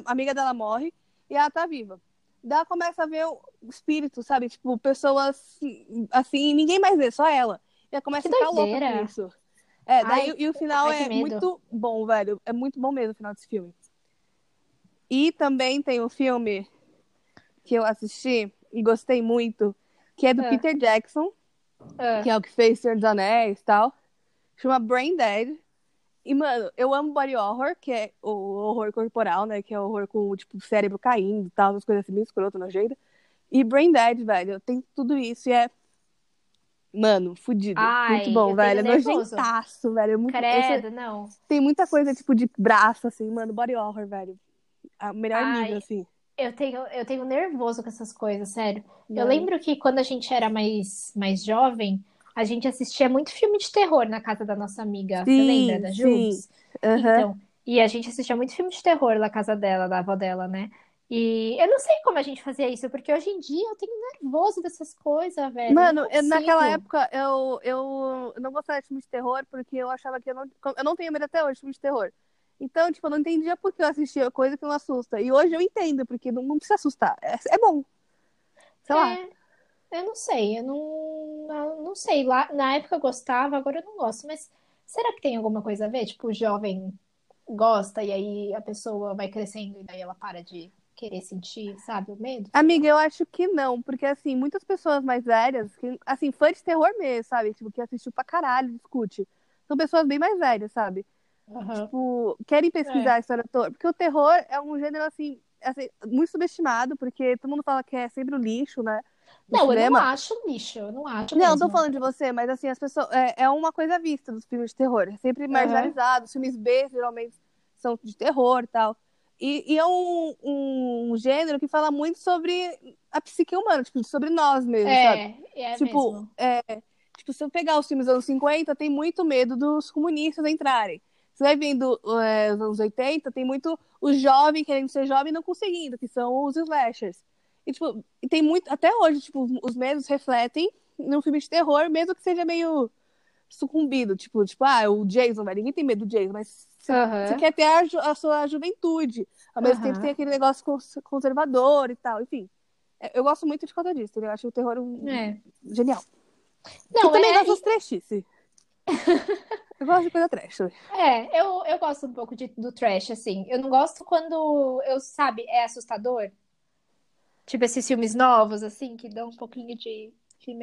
a amiga dela morre, e ela tá viva. Daí ela começa a ver o espírito, sabe? Tipo, pessoas assim, ninguém mais vê, só ela. E ela começa Que a ficar louca com isso. É, daí, Ai, e o final é muito bom, velho. É muito bom mesmo o final desse filme. E também tem um filme que eu assisti e gostei muito, que é do Ah. Peter Jackson, Ah. que é o que fez Senhor dos Anéis e tal. Chama Brain Dead. E, mano, eu amo body horror, que é o horror corporal, né? Que é o horror com, tipo, cérebro caindo e tal, as coisas assim, meio escroto, nojento. E Brain Dead, velho, tem tudo isso e é. Mano, fudido. Ai, muito bom, eu velho. É nojentaço, velho. É muito... esse- Credo, não. Tem muita coisa, tipo, de braço, assim, mano, body horror, velho. A melhor Ai, nível, assim. Eu tenho, eu tenho nervoso com essas coisas, sério. Eu Mano. lembro que quando a gente era mais, mais jovem, a gente assistia muito filme de terror na casa da nossa amiga. Você Sim, lembra da sim. Jubes? Aham. Então, e a gente assistia muito filme de terror na casa dela, da avó dela, né? E eu não sei como a gente fazia isso, porque hoje em dia eu tenho nervoso dessas coisas, velho. Mano, eu- naquela época eu, eu não gostava de filme de terror porque eu achava que eu não. Eu não tenho medo até hoje de filme de terror. Então, tipo, eu não entendia por que eu assistia coisa que não assusta. E hoje eu entendo, porque não, não precisa assustar. É, é bom. Sei lá. É, eu não sei, eu não, eu não sei. Lá, na época eu gostava, agora eu não gosto. Mas será que tem alguma coisa a ver? Tipo, o jovem gosta e aí a pessoa vai crescendo e daí ela para de querer sentir, sabe, o medo? Amiga, eu acho que não, porque assim, muitas pessoas mais velhas, que, assim, fã de terror mesmo, sabe? Tipo, que assistiu pra caralho, discute. São pessoas bem mais velhas, sabe? Aham. tipo, querem pesquisar a história toda. Porque o terror é um gênero, assim, assim, muito subestimado, porque todo mundo fala que é sempre o lixo, né? Não, eu não cinema. acho lixo, eu não acho Não, não mesmo. tô falando de você, mas assim, as pessoas. É, é uma coisa vista dos filmes de terror. É sempre marginalizado. Os filmes B geralmente são de terror e tal. E, e é um, um gênero que fala muito sobre a psique humana, tipo, sobre nós mesmo, sabe? É, é tipo, mesmo. é, tipo, se eu pegar os filmes dos anos 50, tem muito medo dos comunistas entrarem. Você vai vendo é, os anos 80, tem muito o jovem querendo ser jovem e não conseguindo, que são os slashers. E, tipo, tem muito, até hoje, tipo, os medos refletem num filme de terror, mesmo que seja meio sucumbido, tipo, tipo, ah, o Jason, velho, ninguém tem medo do Jason, mas você você quer ter a, ju- a sua juventude, ao mesmo tempo Aham. tem aquele negócio cons- conservador e tal, enfim. É, Eu gosto muito de conta disso, entendeu? eu acho o terror um, É. genial. Não, eu também é, gosto das trechice. eu gosto de coisa trash. É, eu, eu gosto um pouco de, do trash, assim. Eu não gosto quando, eu, sabe, é assustador. Tipo esses filmes novos, assim, que dão um pouquinho de.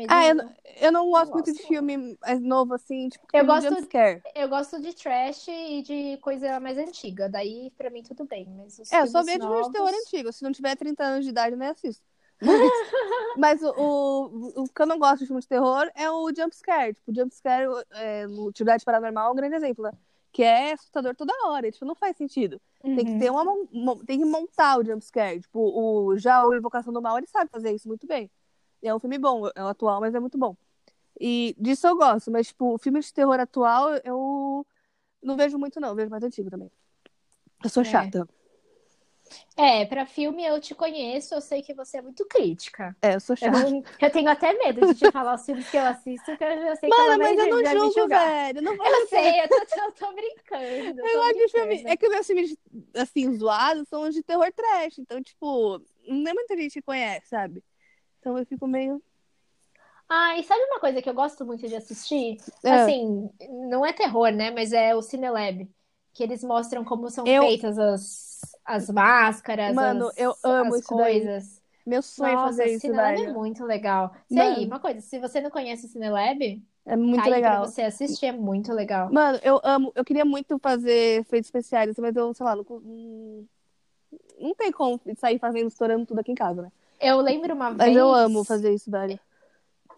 Ah, eu, não- eu não gosto Eu muito de filme mais novo, assim, tipo, Eu gosto- jumpscare. Eu gosto de trash e de coisa mais antiga. Daí, pra mim, tudo bem. Mas os É, eu só vejo filme de novos... terror antigo. Se não tiver 30 anos de idade, eu nem assisto. Mas, o, o, o que eu não gosto de filme de terror é o jumpscare. Tipo, o jumpscare é, no Atividade Paranormal é um grande exemplo, né? Que é assustador toda hora. Tipo, não faz sentido. Tem que Uhum. ter uma. mon- mon- Tem que montar o jumpscare. Tipo, o, já o Invocação do Mal, ele sabe fazer isso muito bem. É um filme bom, é um atual, mas é muito bom. E disso eu gosto, mas, tipo, filme de terror atual eu não vejo muito, não. Eu vejo mais antigo também. Eu sou É. chata. É, pra filme eu te conheço, eu sei que você é muito crítica. É, eu sou Eu, chata. não- eu tenho até medo de te falar os filmes que eu assisto, que eu já sei que Mano, ela vai, mas eu não vai julgo, julgar. velho. Eu não vou Eu sei, eu tô, eu tô brincando. Eu tô gosto de filme. brincando. É que os meus filmes, assim, zoados são os de terror trash. Então, tipo, não é muita gente que conhece, sabe? Então eu fico meio. Ah, e sabe uma coisa que eu gosto muito de assistir? É. Assim, não é terror, né? Mas é o Cinelab. Que eles mostram como são Eu- feitas as, as máscaras, Mano, as, eu amo as isso daí. coisas. Meu sonho é Nossa, fazer o isso, Cinelab velho. é muito legal. E Mano. aí, uma coisa, se você não conhece o Cinelab, É muito tá aí legal. pra você assistir, é muito legal. Mano, eu amo. Eu queria muito fazer efeitos especiais, mas eu, sei lá, não, não, tem como sair fazendo, estourando tudo aqui em casa, né? Eu lembro uma Mas vez eu amo fazer isso, velho.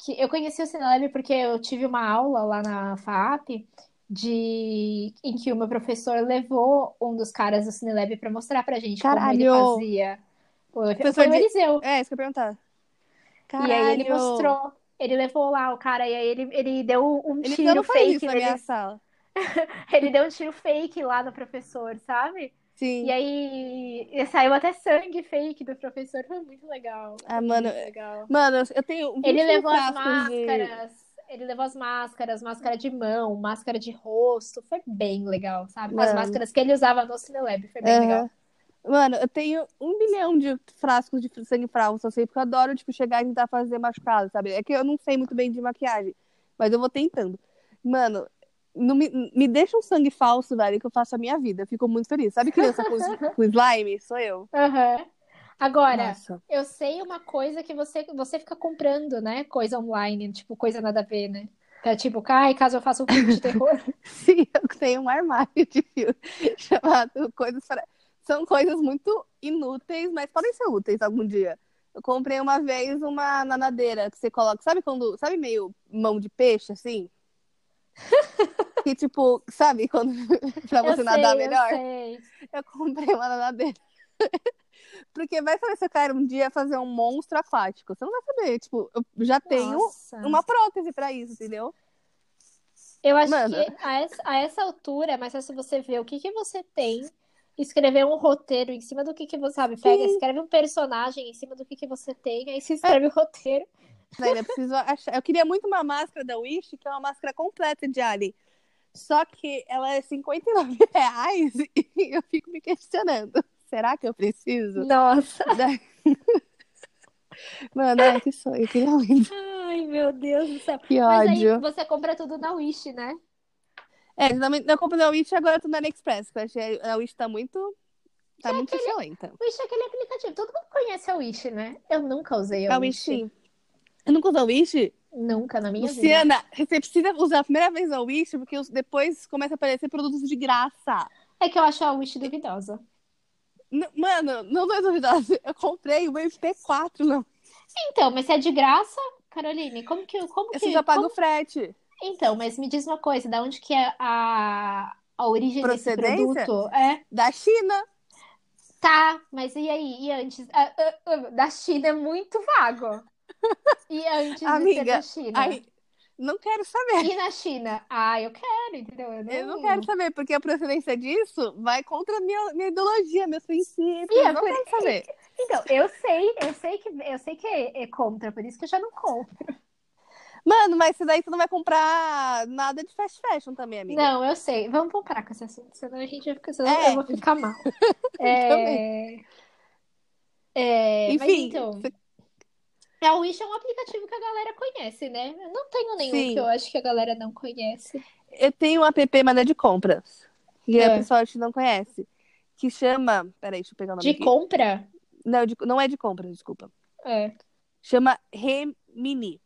que eu conheci o Cinelab porque eu tive uma aula lá na FAP de em que o meu professor levou um dos caras do Cinelab pra mostrar pra gente como ele Caralho! fazia. Foi Professor foi o de- Eliseu. É, isso que eu ia perguntar. E aí ele Caralho! mostrou, ele levou lá o cara e aí ele, ele deu um Ele tiro fake na minha sala. Ele deu um tiro fake lá no professor, sabe? Sim. E aí saiu até sangue fake do professor. Foi muito legal. Ah, mano, legal. Mano, eu tenho. 20 Ele levou as frascos de- máscaras. Ele levou as máscaras, máscara de mão, máscara de rosto. Foi bem legal, sabe? As Mano. máscaras que ele usava no Cinelab. Foi bem Aham. legal. Mano, eu tenho um bilhão de frascos de sangue falso, assim, porque eu adoro, tipo, chegar e tentar fazer machucado, sabe? É que eu não sei muito bem de maquiagem, mas eu vou tentando. Mano, não me, me deixa um sangue falso, velho, que eu faço a minha vida. Eu fico muito feliz. Sabe criança com, com slime? Sou eu. Aham. Agora, Nossa. eu sei uma coisa que você, você fica comprando, né? Coisa online, tipo, coisa nada a ver, né? Que é tipo, ai, caso eu faça um filme de terror. Sim, eu tenho um armário de filme chamado Coisas para... São coisas muito inúteis, mas podem ser úteis algum dia. Eu comprei uma vez uma nadadeira que você coloca, sabe quando, sabe meio mão de peixe assim? Que tipo, sabe quando pra você eu nadar sei, melhor? Eu sei. Eu comprei uma nadadeira. Porque vai saber se eu quero um dia fazer um monstro aquático. Você não vai saber, tipo, eu já tenho Nossa. uma prótese pra isso, entendeu? Eu acho Mano. que a essa, a essa altura é mais fácil você ver o que que você tem, escrever um roteiro em cima do que que você sabe. Pega, Sim. escreve um personagem em cima do que que você tem, aí você escreve o roteiro. Ainda preciso achar. Eu queria muito uma máscara da Wish, que é uma máscara completa de Alien. Só que ela é 59 reais e eu fico me questionando. Será que eu preciso? Nossa. Mano, ai, que sonho. Queria muito. Ai, meu Deus do céu. Que Mas aí ódio. você compra tudo na Wish, né? É, geralmente eu compro da Wish e agora eu tô na AliExpress. que eu achei a Wish tá muito. Tá muito excelente. Wish é aquele aplicativo. Todo mundo conhece a Wish, né? Eu nunca usei a A Wish. Wish. Eu nunca uso a Wish? Nunca na minha vida. Luciana, você precisa usar a primeira vez a Wish, porque depois começa a aparecer produtos de graça. É que eu acho a Wish duvidosa. Mano, não é duvidoso. Eu comprei o MP4, não. Então, mas se é de graça, Caroline, como que, como Você que, já paga como- o frete. Então, mas me diz uma coisa, da onde que é a, a origem desse produto? É, Da China. tá, mas e aí? E antes? Ah, ah, ah, da China é muito vago. E antes de ser Amiga, da China? Aí, não quero saber. E na China? Ah, eu quero, entendeu? Eu não, Eu não quero saber, porque a procedência disso vai contra a minha, minha ideologia, meus princípios. E Eu não quero saber. Então, eu sei, eu sei que eu sei que é, é contra, por isso que eu já não compro. Mano, mas isso daí você não vai comprar nada de fast fashion também, amiga. Não, eu sei. Vamos parar com esse assunto, senão a gente vai ficar, senão É. eu vou ficar mal. É... É, mas Enfim, então, você- a Wish é um aplicativo que a galera conhece, né? Eu não tenho nenhum Sim. que eu acho que a galera não conhece. eu tenho um app, mas é de compras. Que É. a pessoa acho que não conhece. Que chama. Peraí, deixa eu pegar o nome De aqui. compra? Não, de- não é de compras, desculpa. É. Chama Remini.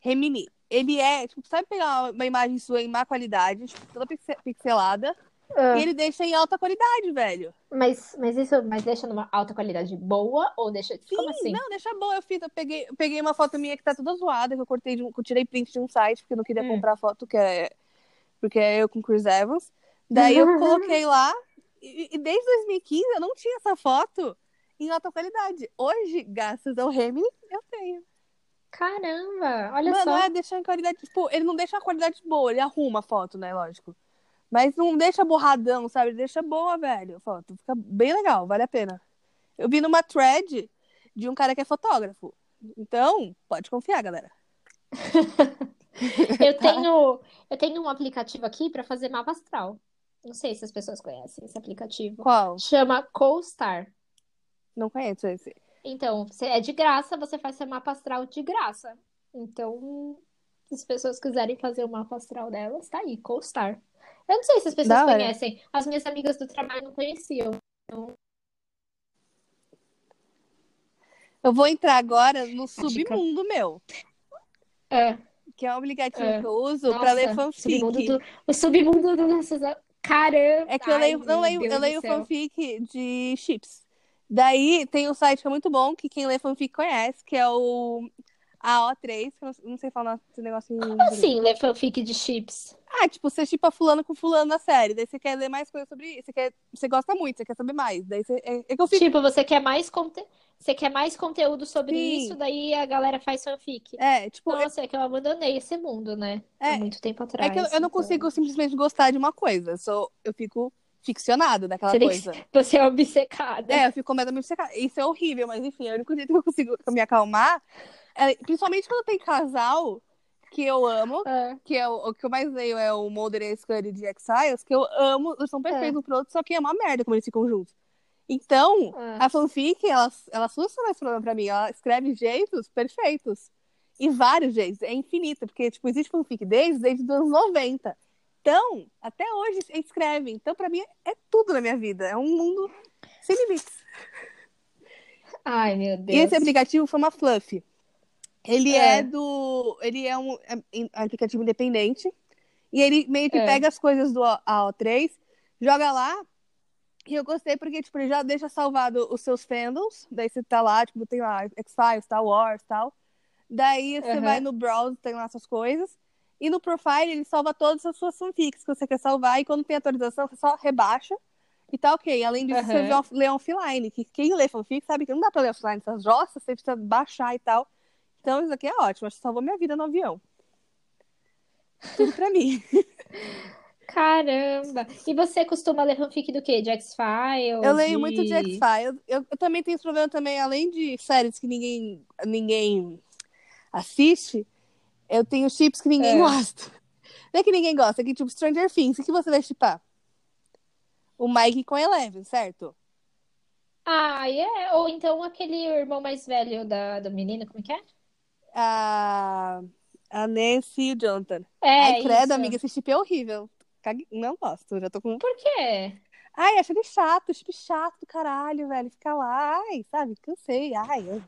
Remini, ele é, tipo, sabe pegar uma imagem sua em má qualidade, tipo, toda pixe- pixelada, Ah, e ele deixa em alta qualidade, velho. Mas, mas isso, mas deixa numa alta qualidade boa ou deixa. Como assim? Não, deixa boa. Eu fiz, eu peguei, eu peguei uma foto minha que tá toda zoada, que eu cortei de um, que eu tirei print de um site, porque eu não queria Hum. comprar foto, que é, porque é eu com Chris Evans. Daí eu coloquei lá, e, e desde 2015 eu não tinha essa foto em alta qualidade. Hoje, graças ao Remini, eu tenho. Caramba, olha Mano, só. é deixar em qualidade, tipo, ele não deixa a qualidade boa, ele arruma a foto, né, lógico. Mas não deixa borradão, sabe? Deixa boa, velho, foto. Fica bem legal, vale a pena. Eu vi numa thread de um cara que é fotógrafo. Então, pode confiar, galera. Eu tenho, eu tenho um aplicativo aqui para fazer mapa astral. Não sei se as pessoas conhecem esse aplicativo. Qual? Chama CoStar. Não conheço esse. Então, é de graça, você faz seu mapa astral de graça. Então, se as pessoas quiserem fazer o mapa astral delas, tá aí, CoStar. Eu não sei se as pessoas Da hora. conhecem. As minhas amigas do trabalho não conheciam. Eu vou entrar agora no submundo meu, É, que é um aplicativo É. que eu uso pra ler nossa, submundo fanfic. do, o submundo do nossos... Caramba! É que eu Ai, leio, não meu leio, Deus eu leio fanfic de chips. Daí tem um site que é muito bom, que quem lê fanfic conhece, que é o AO3, que eu não, sei falar esse negócio em Como assim, ler fanfic de chips? Ah, tipo, você chipa fulano com fulano na série, daí você quer ler mais coisas sobre isso, você, quer, você gosta muito, você quer saber mais. Daí você, é, é que eu fico. Tipo, você quer mais conte... você quer mais conteúdo sobre Sim. isso, daí a galera faz fanfic. É, tipo, eu- Nossa, é que eu abandonei esse mundo, né? É, Há muito tempo é atrás. que eu, eu não então. consigo simplesmente gostar de uma coisa, eu, sou, eu fico ficcionado naquela Você tem que- coisa. Você é obcecada. É, eu fico completamente secada. Isso é horrível, mas enfim, é o único jeito que eu consigo me acalmar, é, principalmente quando tem casal que eu amo, É. que é o, o que eu mais leio é o Mulder e a Scully de X-Files, que eu amo, eles são perfeitos É. um pro outro, só que é uma merda como eles ficam juntos. Então, É. a fanfic, ela, ela funciona esse problema pra mim, ela escreve jeitos perfeitos. E vários jeitos, é infinita, porque, tipo, existe fanfic desde, desde os anos 90. Então, até hoje escreve. Então, pra mim, é tudo na minha vida. É um mundo sem limites. Ai, meu E Deus. esse aplicativo foi uma Fluff. Ele é, É. do. Ele é um, é aplicativo independente. E ele meio que É. pega as coisas do AO3, joga lá. E eu gostei porque, tipo, ele já deixa salvado os seus fandoms. Daí você tá lá, tipo, tem lá X-Files, Star Wars e tal. Daí você Aham. vai no browser, tem lá suas coisas. E no profile ele salva todas as suas fanfics que você quer salvar. E quando tem atualização, você só rebaixa. E tá ok. Além disso, você Aham. vê lê offline. Que quem lê fanfic sabe que não dá pra ler offline essas jossas, você precisa baixar e tal. Então isso aqui é ótimo. Acho que salvou minha vida no avião. Tudo pra mim. Caramba! E você costuma ler fanfic do quê? De X-Files? Eu leio muito de X-Files. Eu, eu também tenho esse problema também, além de séries que ninguém, ninguém assiste, eu tenho chips que ninguém É. gosta. Não é que ninguém gosta, é que tipo Stranger Things, o que você vai chipar? O Mike com Eleven, certo? Ah, é. Ou então aquele irmão mais velho da, da menina, como é que é? A, a Nancy e o Jonathan. É, Ai, credo, isso. amiga, esse chip é horrível. Cague- Não gosto, já tô com... Por quê? Ai, acho ele chato, chip chato do caralho, velho. Fica lá, ai, sabe, cansei, ai, eu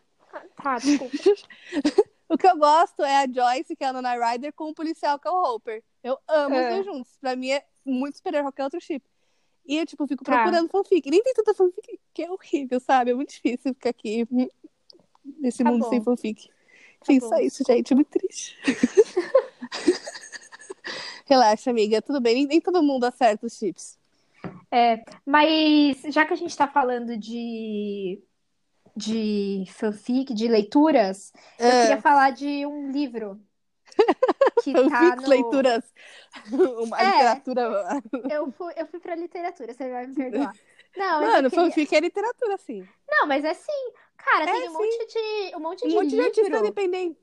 Tá, desculpa. O que eu gosto é a Joyce, que é a Nana Ryder, com o policial, que é o Hopper. Eu amo É. os dois juntos. Pra mim é muito superior a qualquer outro chip. E eu, tipo, fico Tá. procurando fanfic. Nem tem tanta fanfic que é horrível, sabe? É muito difícil ficar aqui hum, nesse Tá mundo bom. sem fanfic. Enfim, bom. só isso, gente. É muito triste. Relaxa, amiga. Tudo bem. Nem, nem todo mundo acerta os chips. Mas já que a gente tá falando de, de fanfic, de leituras, eu Ah. queria falar de um livro que tá Fanfics, no... leituras. Uma É. literatura. Eu fui, eu fui pra literatura, você vai me perdoar. Não, mas Mano, queria... fanfic é literatura, sim. Não, mas é sim. Cara, É, tem um sim. monte de, um monte Um de monte de artista independente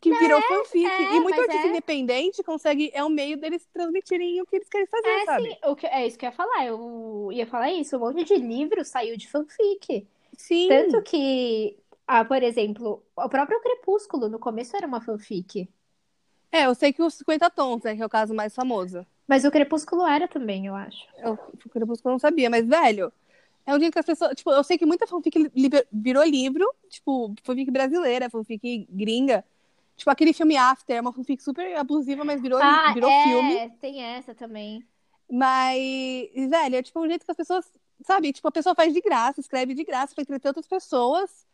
que virou fanfic. é, e muito artista é. independente consegue, é um meio deles transmitirem o que eles querem fazer, É, sabe? sim, o que, é isso que eu ia falar. Eu ia falar isso. Um monte de livro saiu de fanfic. Sim. Tanto que, ah, por exemplo, o próprio Crepúsculo, no começo era uma fanfic. É, eu sei que os 50 tons, né, que é o caso mais famoso. Mas o Crepúsculo era também, eu acho. Eu, o Crepúsculo eu não sabia, mas, velho, é um dia que as pessoas. Tipo, eu sei que muita fanfic li- virou livro, tipo, fanfic brasileira, fanfic gringa. Tipo, aquele filme After, é uma fanfic super abusiva, mas virou, Ah, virou é, filme. tem essa também. Mas, velho, é tipo um jeito que as pessoas, sabe? Tipo, a pessoa faz de graça, escreve de graça pra entreter outras pessoas.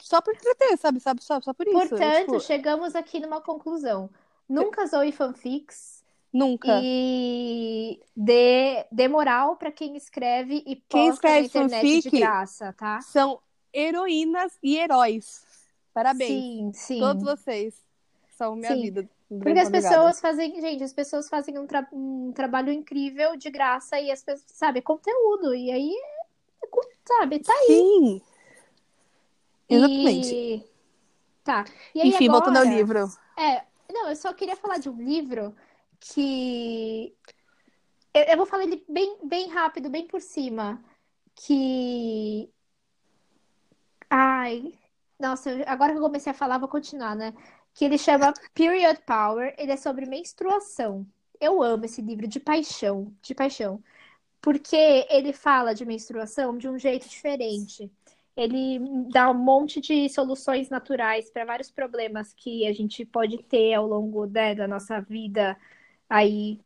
Só por entreter, sabe? sabe? Só, só por isso. É, Portanto, tipo, chegamos aqui numa conclusão. Nunca zoe fanfics nunca. e dê, dê moral pra quem escreve e Quem posta na escreve internet de fanfic graça, tá? São heroínas e heróis. Parabéns. Sim, sim. Todos vocês são minha Sim. vida. Porque as Obrigada. pessoas fazem, gente, as pessoas fazem um, tra- um trabalho incrível de graça e as pessoas, sabe, conteúdo. E aí, sabe, tá aí. Sim. Exatamente. E... Tá. E aí Enfim, voltando ao agora- livro. É, não, eu só queria falar de um livro que eu, vou falar ele bem, bem rápido, bem por cima, que ai, nossa, agora que eu comecei a falar, vou continuar, né? Que ele chama Period Power, ele é sobre menstruação. Eu amo esse livro de paixão, de paixão, porque ele fala de menstruação de um jeito diferente. Ele dá um monte de soluções naturais para vários problemas que a gente pode ter ao longo, né, da nossa vida aí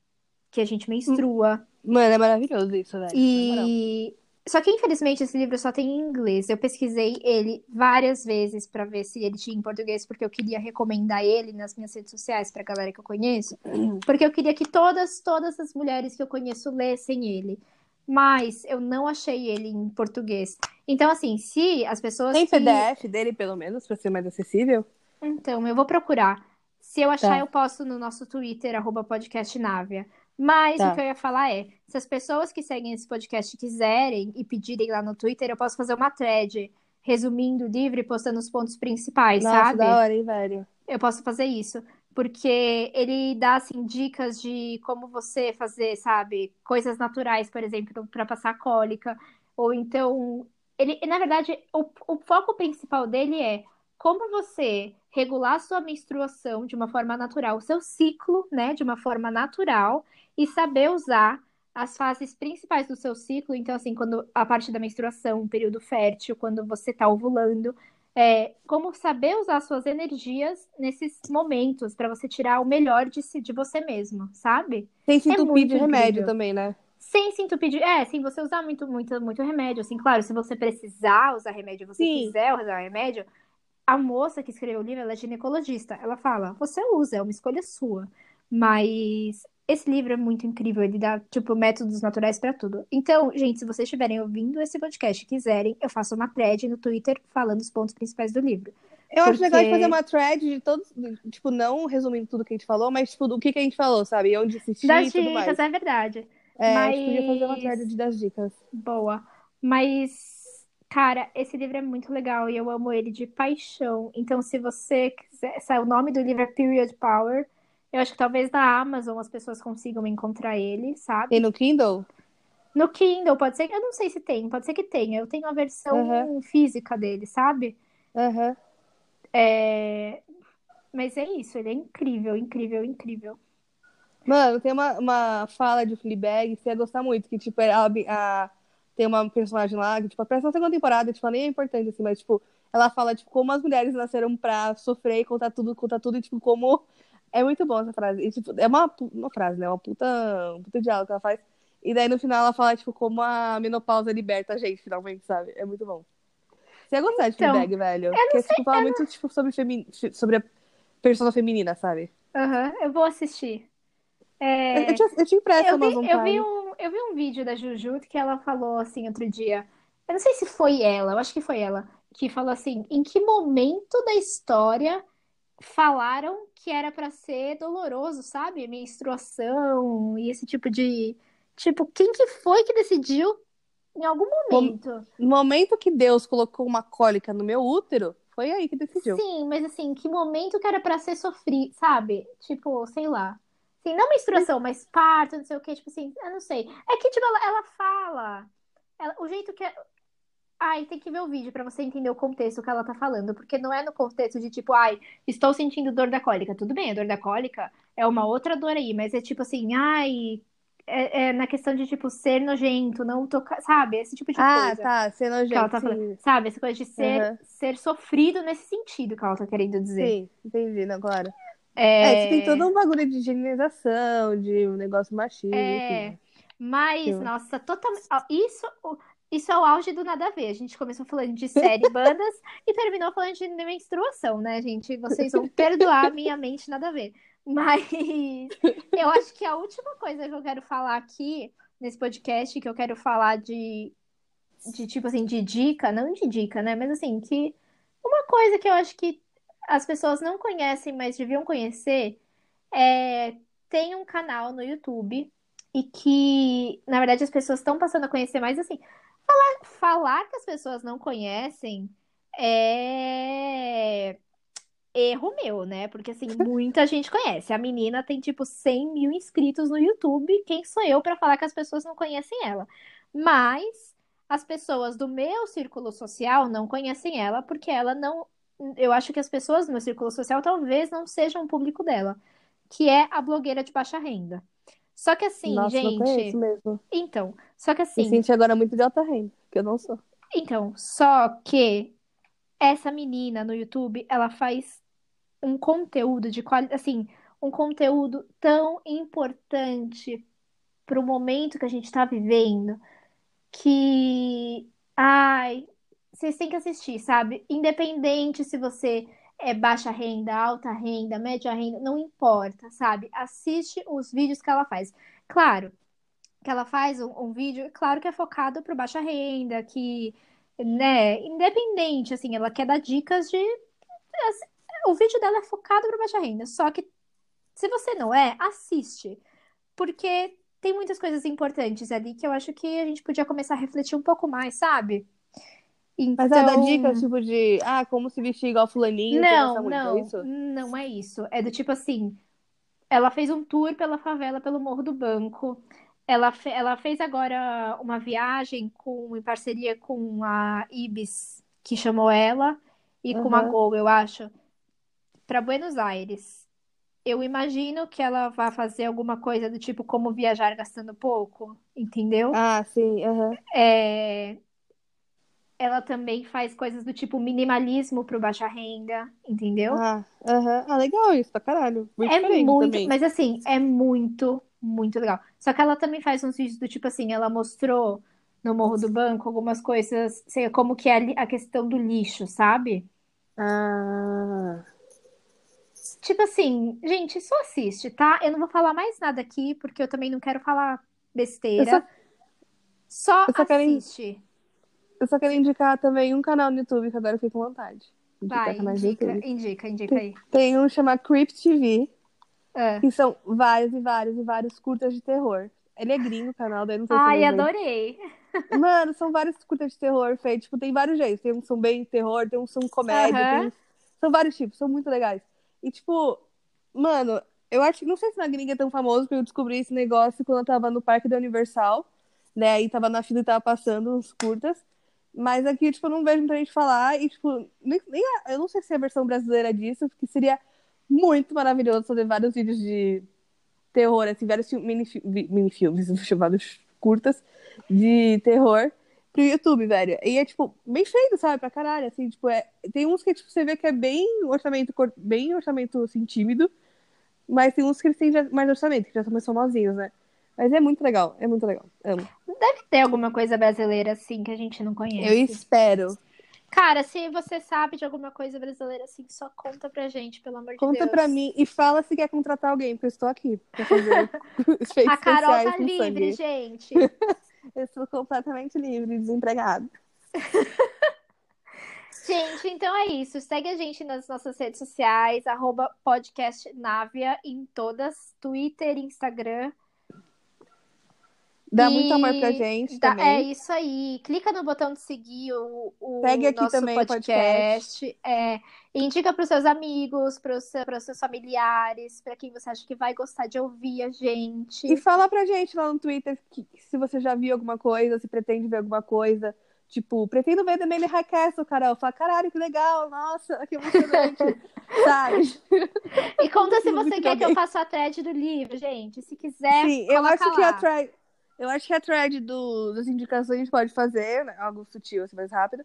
que a gente menstrua. Mano, é maravilhoso isso, velho. E só que infelizmente esse livro só tem em inglês. Eu pesquisei ele várias vezes para ver se ele tinha em português, porque eu queria recomendar ele nas minhas redes sociais pra galera que eu conheço, porque eu queria que todas todas as mulheres que eu conheço lessem ele. Mas eu não achei ele em português. Então, assim, se as pessoas Tem que... PDF dele, pelo menos, pra ser mais acessível? Então, eu vou procurar. Se eu achar, Tá. eu posto no nosso Twitter, arroba podcastnávia. Mas Tá. o que eu ia falar é, se as pessoas que seguem esse podcast quiserem e pedirem lá no Twitter, eu posso fazer uma thread resumindo o livro e postando os pontos principais, Nossa, sabe? da hora, hein, velho? Eu posso fazer isso. Porque ele dá, assim, dicas de como você fazer, sabe? Coisas naturais, por exemplo, para passar cólica. Ou então, ele, na verdade, o, o foco principal dele é como você regular sua menstruação de uma forma natural, o seu ciclo, né, de uma forma natural, e saber usar as fases principais do seu ciclo. Então, assim, quando a parte da menstruação, período fértil, quando você tá ovulando, é, como saber usar suas energias nesses momentos para você tirar o melhor de si, de você mesmo, sabe? Sem se É entupir muito de remédio incrível. também, né? Sem se entupir de... É, sem você usar muito, muito, muito remédio. Assim, claro, se você precisar usar remédio, você Sim. quiser usar remédio, a moça que escreveu o livro, ela é ginecologista. Ela fala, você usa, é uma escolha sua. Mas esse livro é muito incrível, ele dá, tipo, métodos naturais pra tudo. Então, gente, se vocês estiverem ouvindo esse podcast e quiserem, eu faço uma thread no Twitter falando os pontos principais do livro. Eu acho legal de Porque- fazer uma thread de todos, tipo, não resumindo tudo que a gente falou, mas, tipo, do que, que a gente falou, sabe? Onde assistir Das e tudo mais. dicas, é verdade. É, a gente podia fazer uma mas- thread de- das dicas. Boa. Mas, cara, esse livro é muito legal e eu amo ele de paixão. Então, se você quiser. se O nome do livro é Period Power. Eu acho que talvez na Amazon as pessoas consigam encontrar ele, sabe? Tem no Kindle? No Kindle, pode ser que. Eu não sei se tem, pode ser que tenha. Eu tenho a versão física dele, sabe? Aham. É... Mas é isso, ele é incrível, incrível, incrível. Mano, tem uma, uma fala de Fleabag que você ia gostar muito, que, tipo, ela, a, tem uma personagem lá, que, tipo, aparece na segunda temporada, tipo, nem é importante, assim, mas, tipo, ela fala, tipo, como as mulheres nasceram pra sofrer e contar tudo, contar tudo, e, tipo, como... É muito bom essa frase. E, tipo, é uma, uma frase, né? Uma puta, um puta diálogo que ela faz. E daí, no final, ela fala, tipo, como a menopausa liberta a gente, finalmente, sabe? É muito bom. Você ia gostar de Então, Fleabag, velho. Porque, tipo, fala muito, tipo, sobre, femi... sobre a persona feminina, sabe? Aham, eu vou assistir. É... Eu, te, eu te empresto Eu vi, eu vi um, eu vi um vídeo da Juju que ela falou assim outro dia. Eu não sei se foi ela, eu acho que foi ela, que falou assim: em que momento da história falaram que era pra ser doloroso, sabe? Menstruação e esse tipo de. Tipo, quem que foi que decidiu em algum momento? No momento que Deus colocou uma cólica no meu útero, foi aí que decidiu. Sim, mas assim, que momento que era pra ser sofrido, sabe? Tipo, sei lá. Assim, não menstruação, mas parto, não sei o quê, tipo assim, eu não sei. É que, tipo, ela, ela fala. ela- o jeito que. é- Ai, tem que ver o vídeo pra você entender o contexto que ela tá falando. Porque não é no contexto de tipo, ai, estou sentindo dor da cólica. Tudo bem, a dor da cólica é uma outra dor aí, mas é tipo assim, ai, é, é na questão de, tipo, ser nojento, não tocar, sabe? Esse tipo de Ah, coisa. tá, ser que ela nojento, tá falando. sim. Sabe? Essa coisa de ser, Aham. ser sofrido nesse sentido que ela tá querendo dizer. Sim, entendi, claro. É, É, tem todo um bagulho de higienização, de um negócio machista, é, enfim. mas, Sim. nossa, totalmente. Isso, isso é o auge do nada a ver. A gente começou falando de série, bandas e terminou falando de menstruação, né, gente? Vocês vão perdoar a minha mente nada a ver. Mas eu acho que a última coisa que eu quero falar aqui nesse podcast, que eu quero falar de, de tipo assim, de dica, não de dica, né? Mas assim, que uma coisa que eu acho que as pessoas não conhecem, mas deviam conhecer, é tem um canal no YouTube e que, na verdade, as pessoas estão passando a conhecer mais assim. Falar, falar que as pessoas não conhecem é erro meu, né? Porque, assim, muita gente conhece. A menina tem, tipo, 100 mil inscritos no YouTube. Quem sou eu pra falar que as pessoas não conhecem ela? Mas as pessoas do meu círculo social não conhecem ela porque ela não. Eu acho que as pessoas do meu círculo social talvez não sejam o público dela, que é a blogueira de baixa renda. Só que assim, Nossa, não gente. conheço mesmo. Então, só que Me assim. senti agora muito de alta renda, que eu não sou. Então, só que essa menina no YouTube, ela faz um conteúdo de qualidade, assim, um conteúdo tão importante para o momento que a gente está vivendo, que, ai, vocês têm que assistir, sabe? Independente se você é baixa renda, alta renda, média renda, não importa, sabe? Assiste os vídeos que ela faz. Claro que ela faz um, um vídeo, claro que é focado para baixa renda, que, né, independente, assim, ela quer dar dicas de. assim, o vídeo dela é focado para baixa renda, só que se você não é, assiste, porque tem muitas coisas importantes ali que eu acho que a gente podia começar a refletir um pouco mais, sabe? Mas ela dá Então, dicas, tipo, de, ah, como se vestir igual fulaninho, não, muito, não, é isso? não é isso. É do tipo assim, ela fez um tour pela favela, pelo Morro do Banco. Ela, fe- ela fez agora uma viagem com, em parceria com a Ibis, que chamou ela, e com a. Gol, eu acho, para Buenos Aires. Eu imagino que ela vai fazer alguma coisa do tipo como viajar gastando pouco, entendeu? Ah, sim, aham. É, Ela também faz coisas do tipo minimalismo para baixa renda, entendeu? Ah, aham. Ah, legal isso, pra caralho. Muito É muito, também. mas assim, é muito, muito legal. Só que ela também faz uns vídeos do tipo assim, ela mostrou no Morro do Banco algumas coisas, sei, como que é a questão do lixo, sabe? Ah, Tipo assim, gente, só assiste, tá? Eu não vou falar mais nada aqui, porque eu também não quero falar eu besteira. só, Só eu só quero, assiste. Eu só quero indicar também um canal no YouTube que agora eu fiquei com vontade. Indicar Vai, indica, indica, indica Tem, aí. tem um chamado Creep TV, Ah. que são vários e vários e vários curtas de terror. Ele é gringo, o canal, daí não sei se Ai, ele é adorei. Mano, são vários curtas de terror feitos. Tipo, tem vários jeitos. Tem uns que são bem terror, tem uns que são comédia, tem Aham. uns... São vários tipos, são muito legais. E, tipo, mano, eu acho que não sei se na gringa é tão famoso, porque eu descobri esse negócio quando eu tava no parque da Universal, né? Aí tava na fila e tava passando uns curtas. Mas aqui, tipo, eu não vejo muita gente falar. E, tipo, nem, nem a- eu não sei se é a versão brasileira disso, porque seria muito maravilhoso fazer vários vídeos de terror, assim, vários mini-filmes, chamados curtas, de terror pro YouTube, velho. E é, tipo, bem feito, sabe? Pra caralho, assim, tipo, é... Tem uns que, tipo, você vê que é bem orçamento, bem orçamento, assim, tímido, mas tem uns que eles têm mais orçamento, que já são mais famosinhos, né? Mas é muito legal, é muito legal. Amo. Deve ter alguma coisa brasileira assim que a gente não Eu conhece. espero. Cara, se você sabe de alguma coisa brasileira assim, só conta pra gente, pelo amor de Conta Deus. pra mim e fala se quer contratar alguém, porque eu estou aqui pra fazer A Carol tá livre, sangue. gente. Eu estou completamente livre, desempregado. Gente, então é isso. Segue a gente nas nossas redes sociais, arroba podcast Návia em todas, Twitter, Instagram. Dá E muito amor pra gente dá- também. É isso aí. Clica no botão de seguir o, o Segue aqui nosso também o podcast. É, indica para os seus amigos, para os seus familiares, para quem você acha que vai gostar de ouvir a gente. E fala pra gente lá no Twitter que, se você já viu alguma coisa, se pretende ver alguma coisa. Tipo, pretendo ver The Manly High Castle, Carol. Fala, caralho, que legal, nossa, que emocionante, sabe? E conta se você quer que eu faça a thread do livro, gente. Se quiser, Sim, eu acho que a lá. thread. Eu acho que a thread do, das indicações a gente pode fazer, né, algo sutil, assim, mais rápido.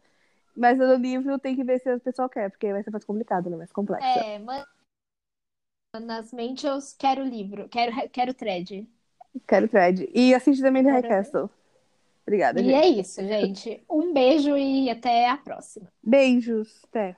Mas a do livro tem que ver se o pessoal quer, porque vai ser mais complicado, né? Mais complexo. É, manda nas Mentions, quero livro, quero, quero thread. Quero thread. E assiste também The. Castle. Obrigada, E gente. é isso, gente. Um beijo e até a próxima. Beijos. Até.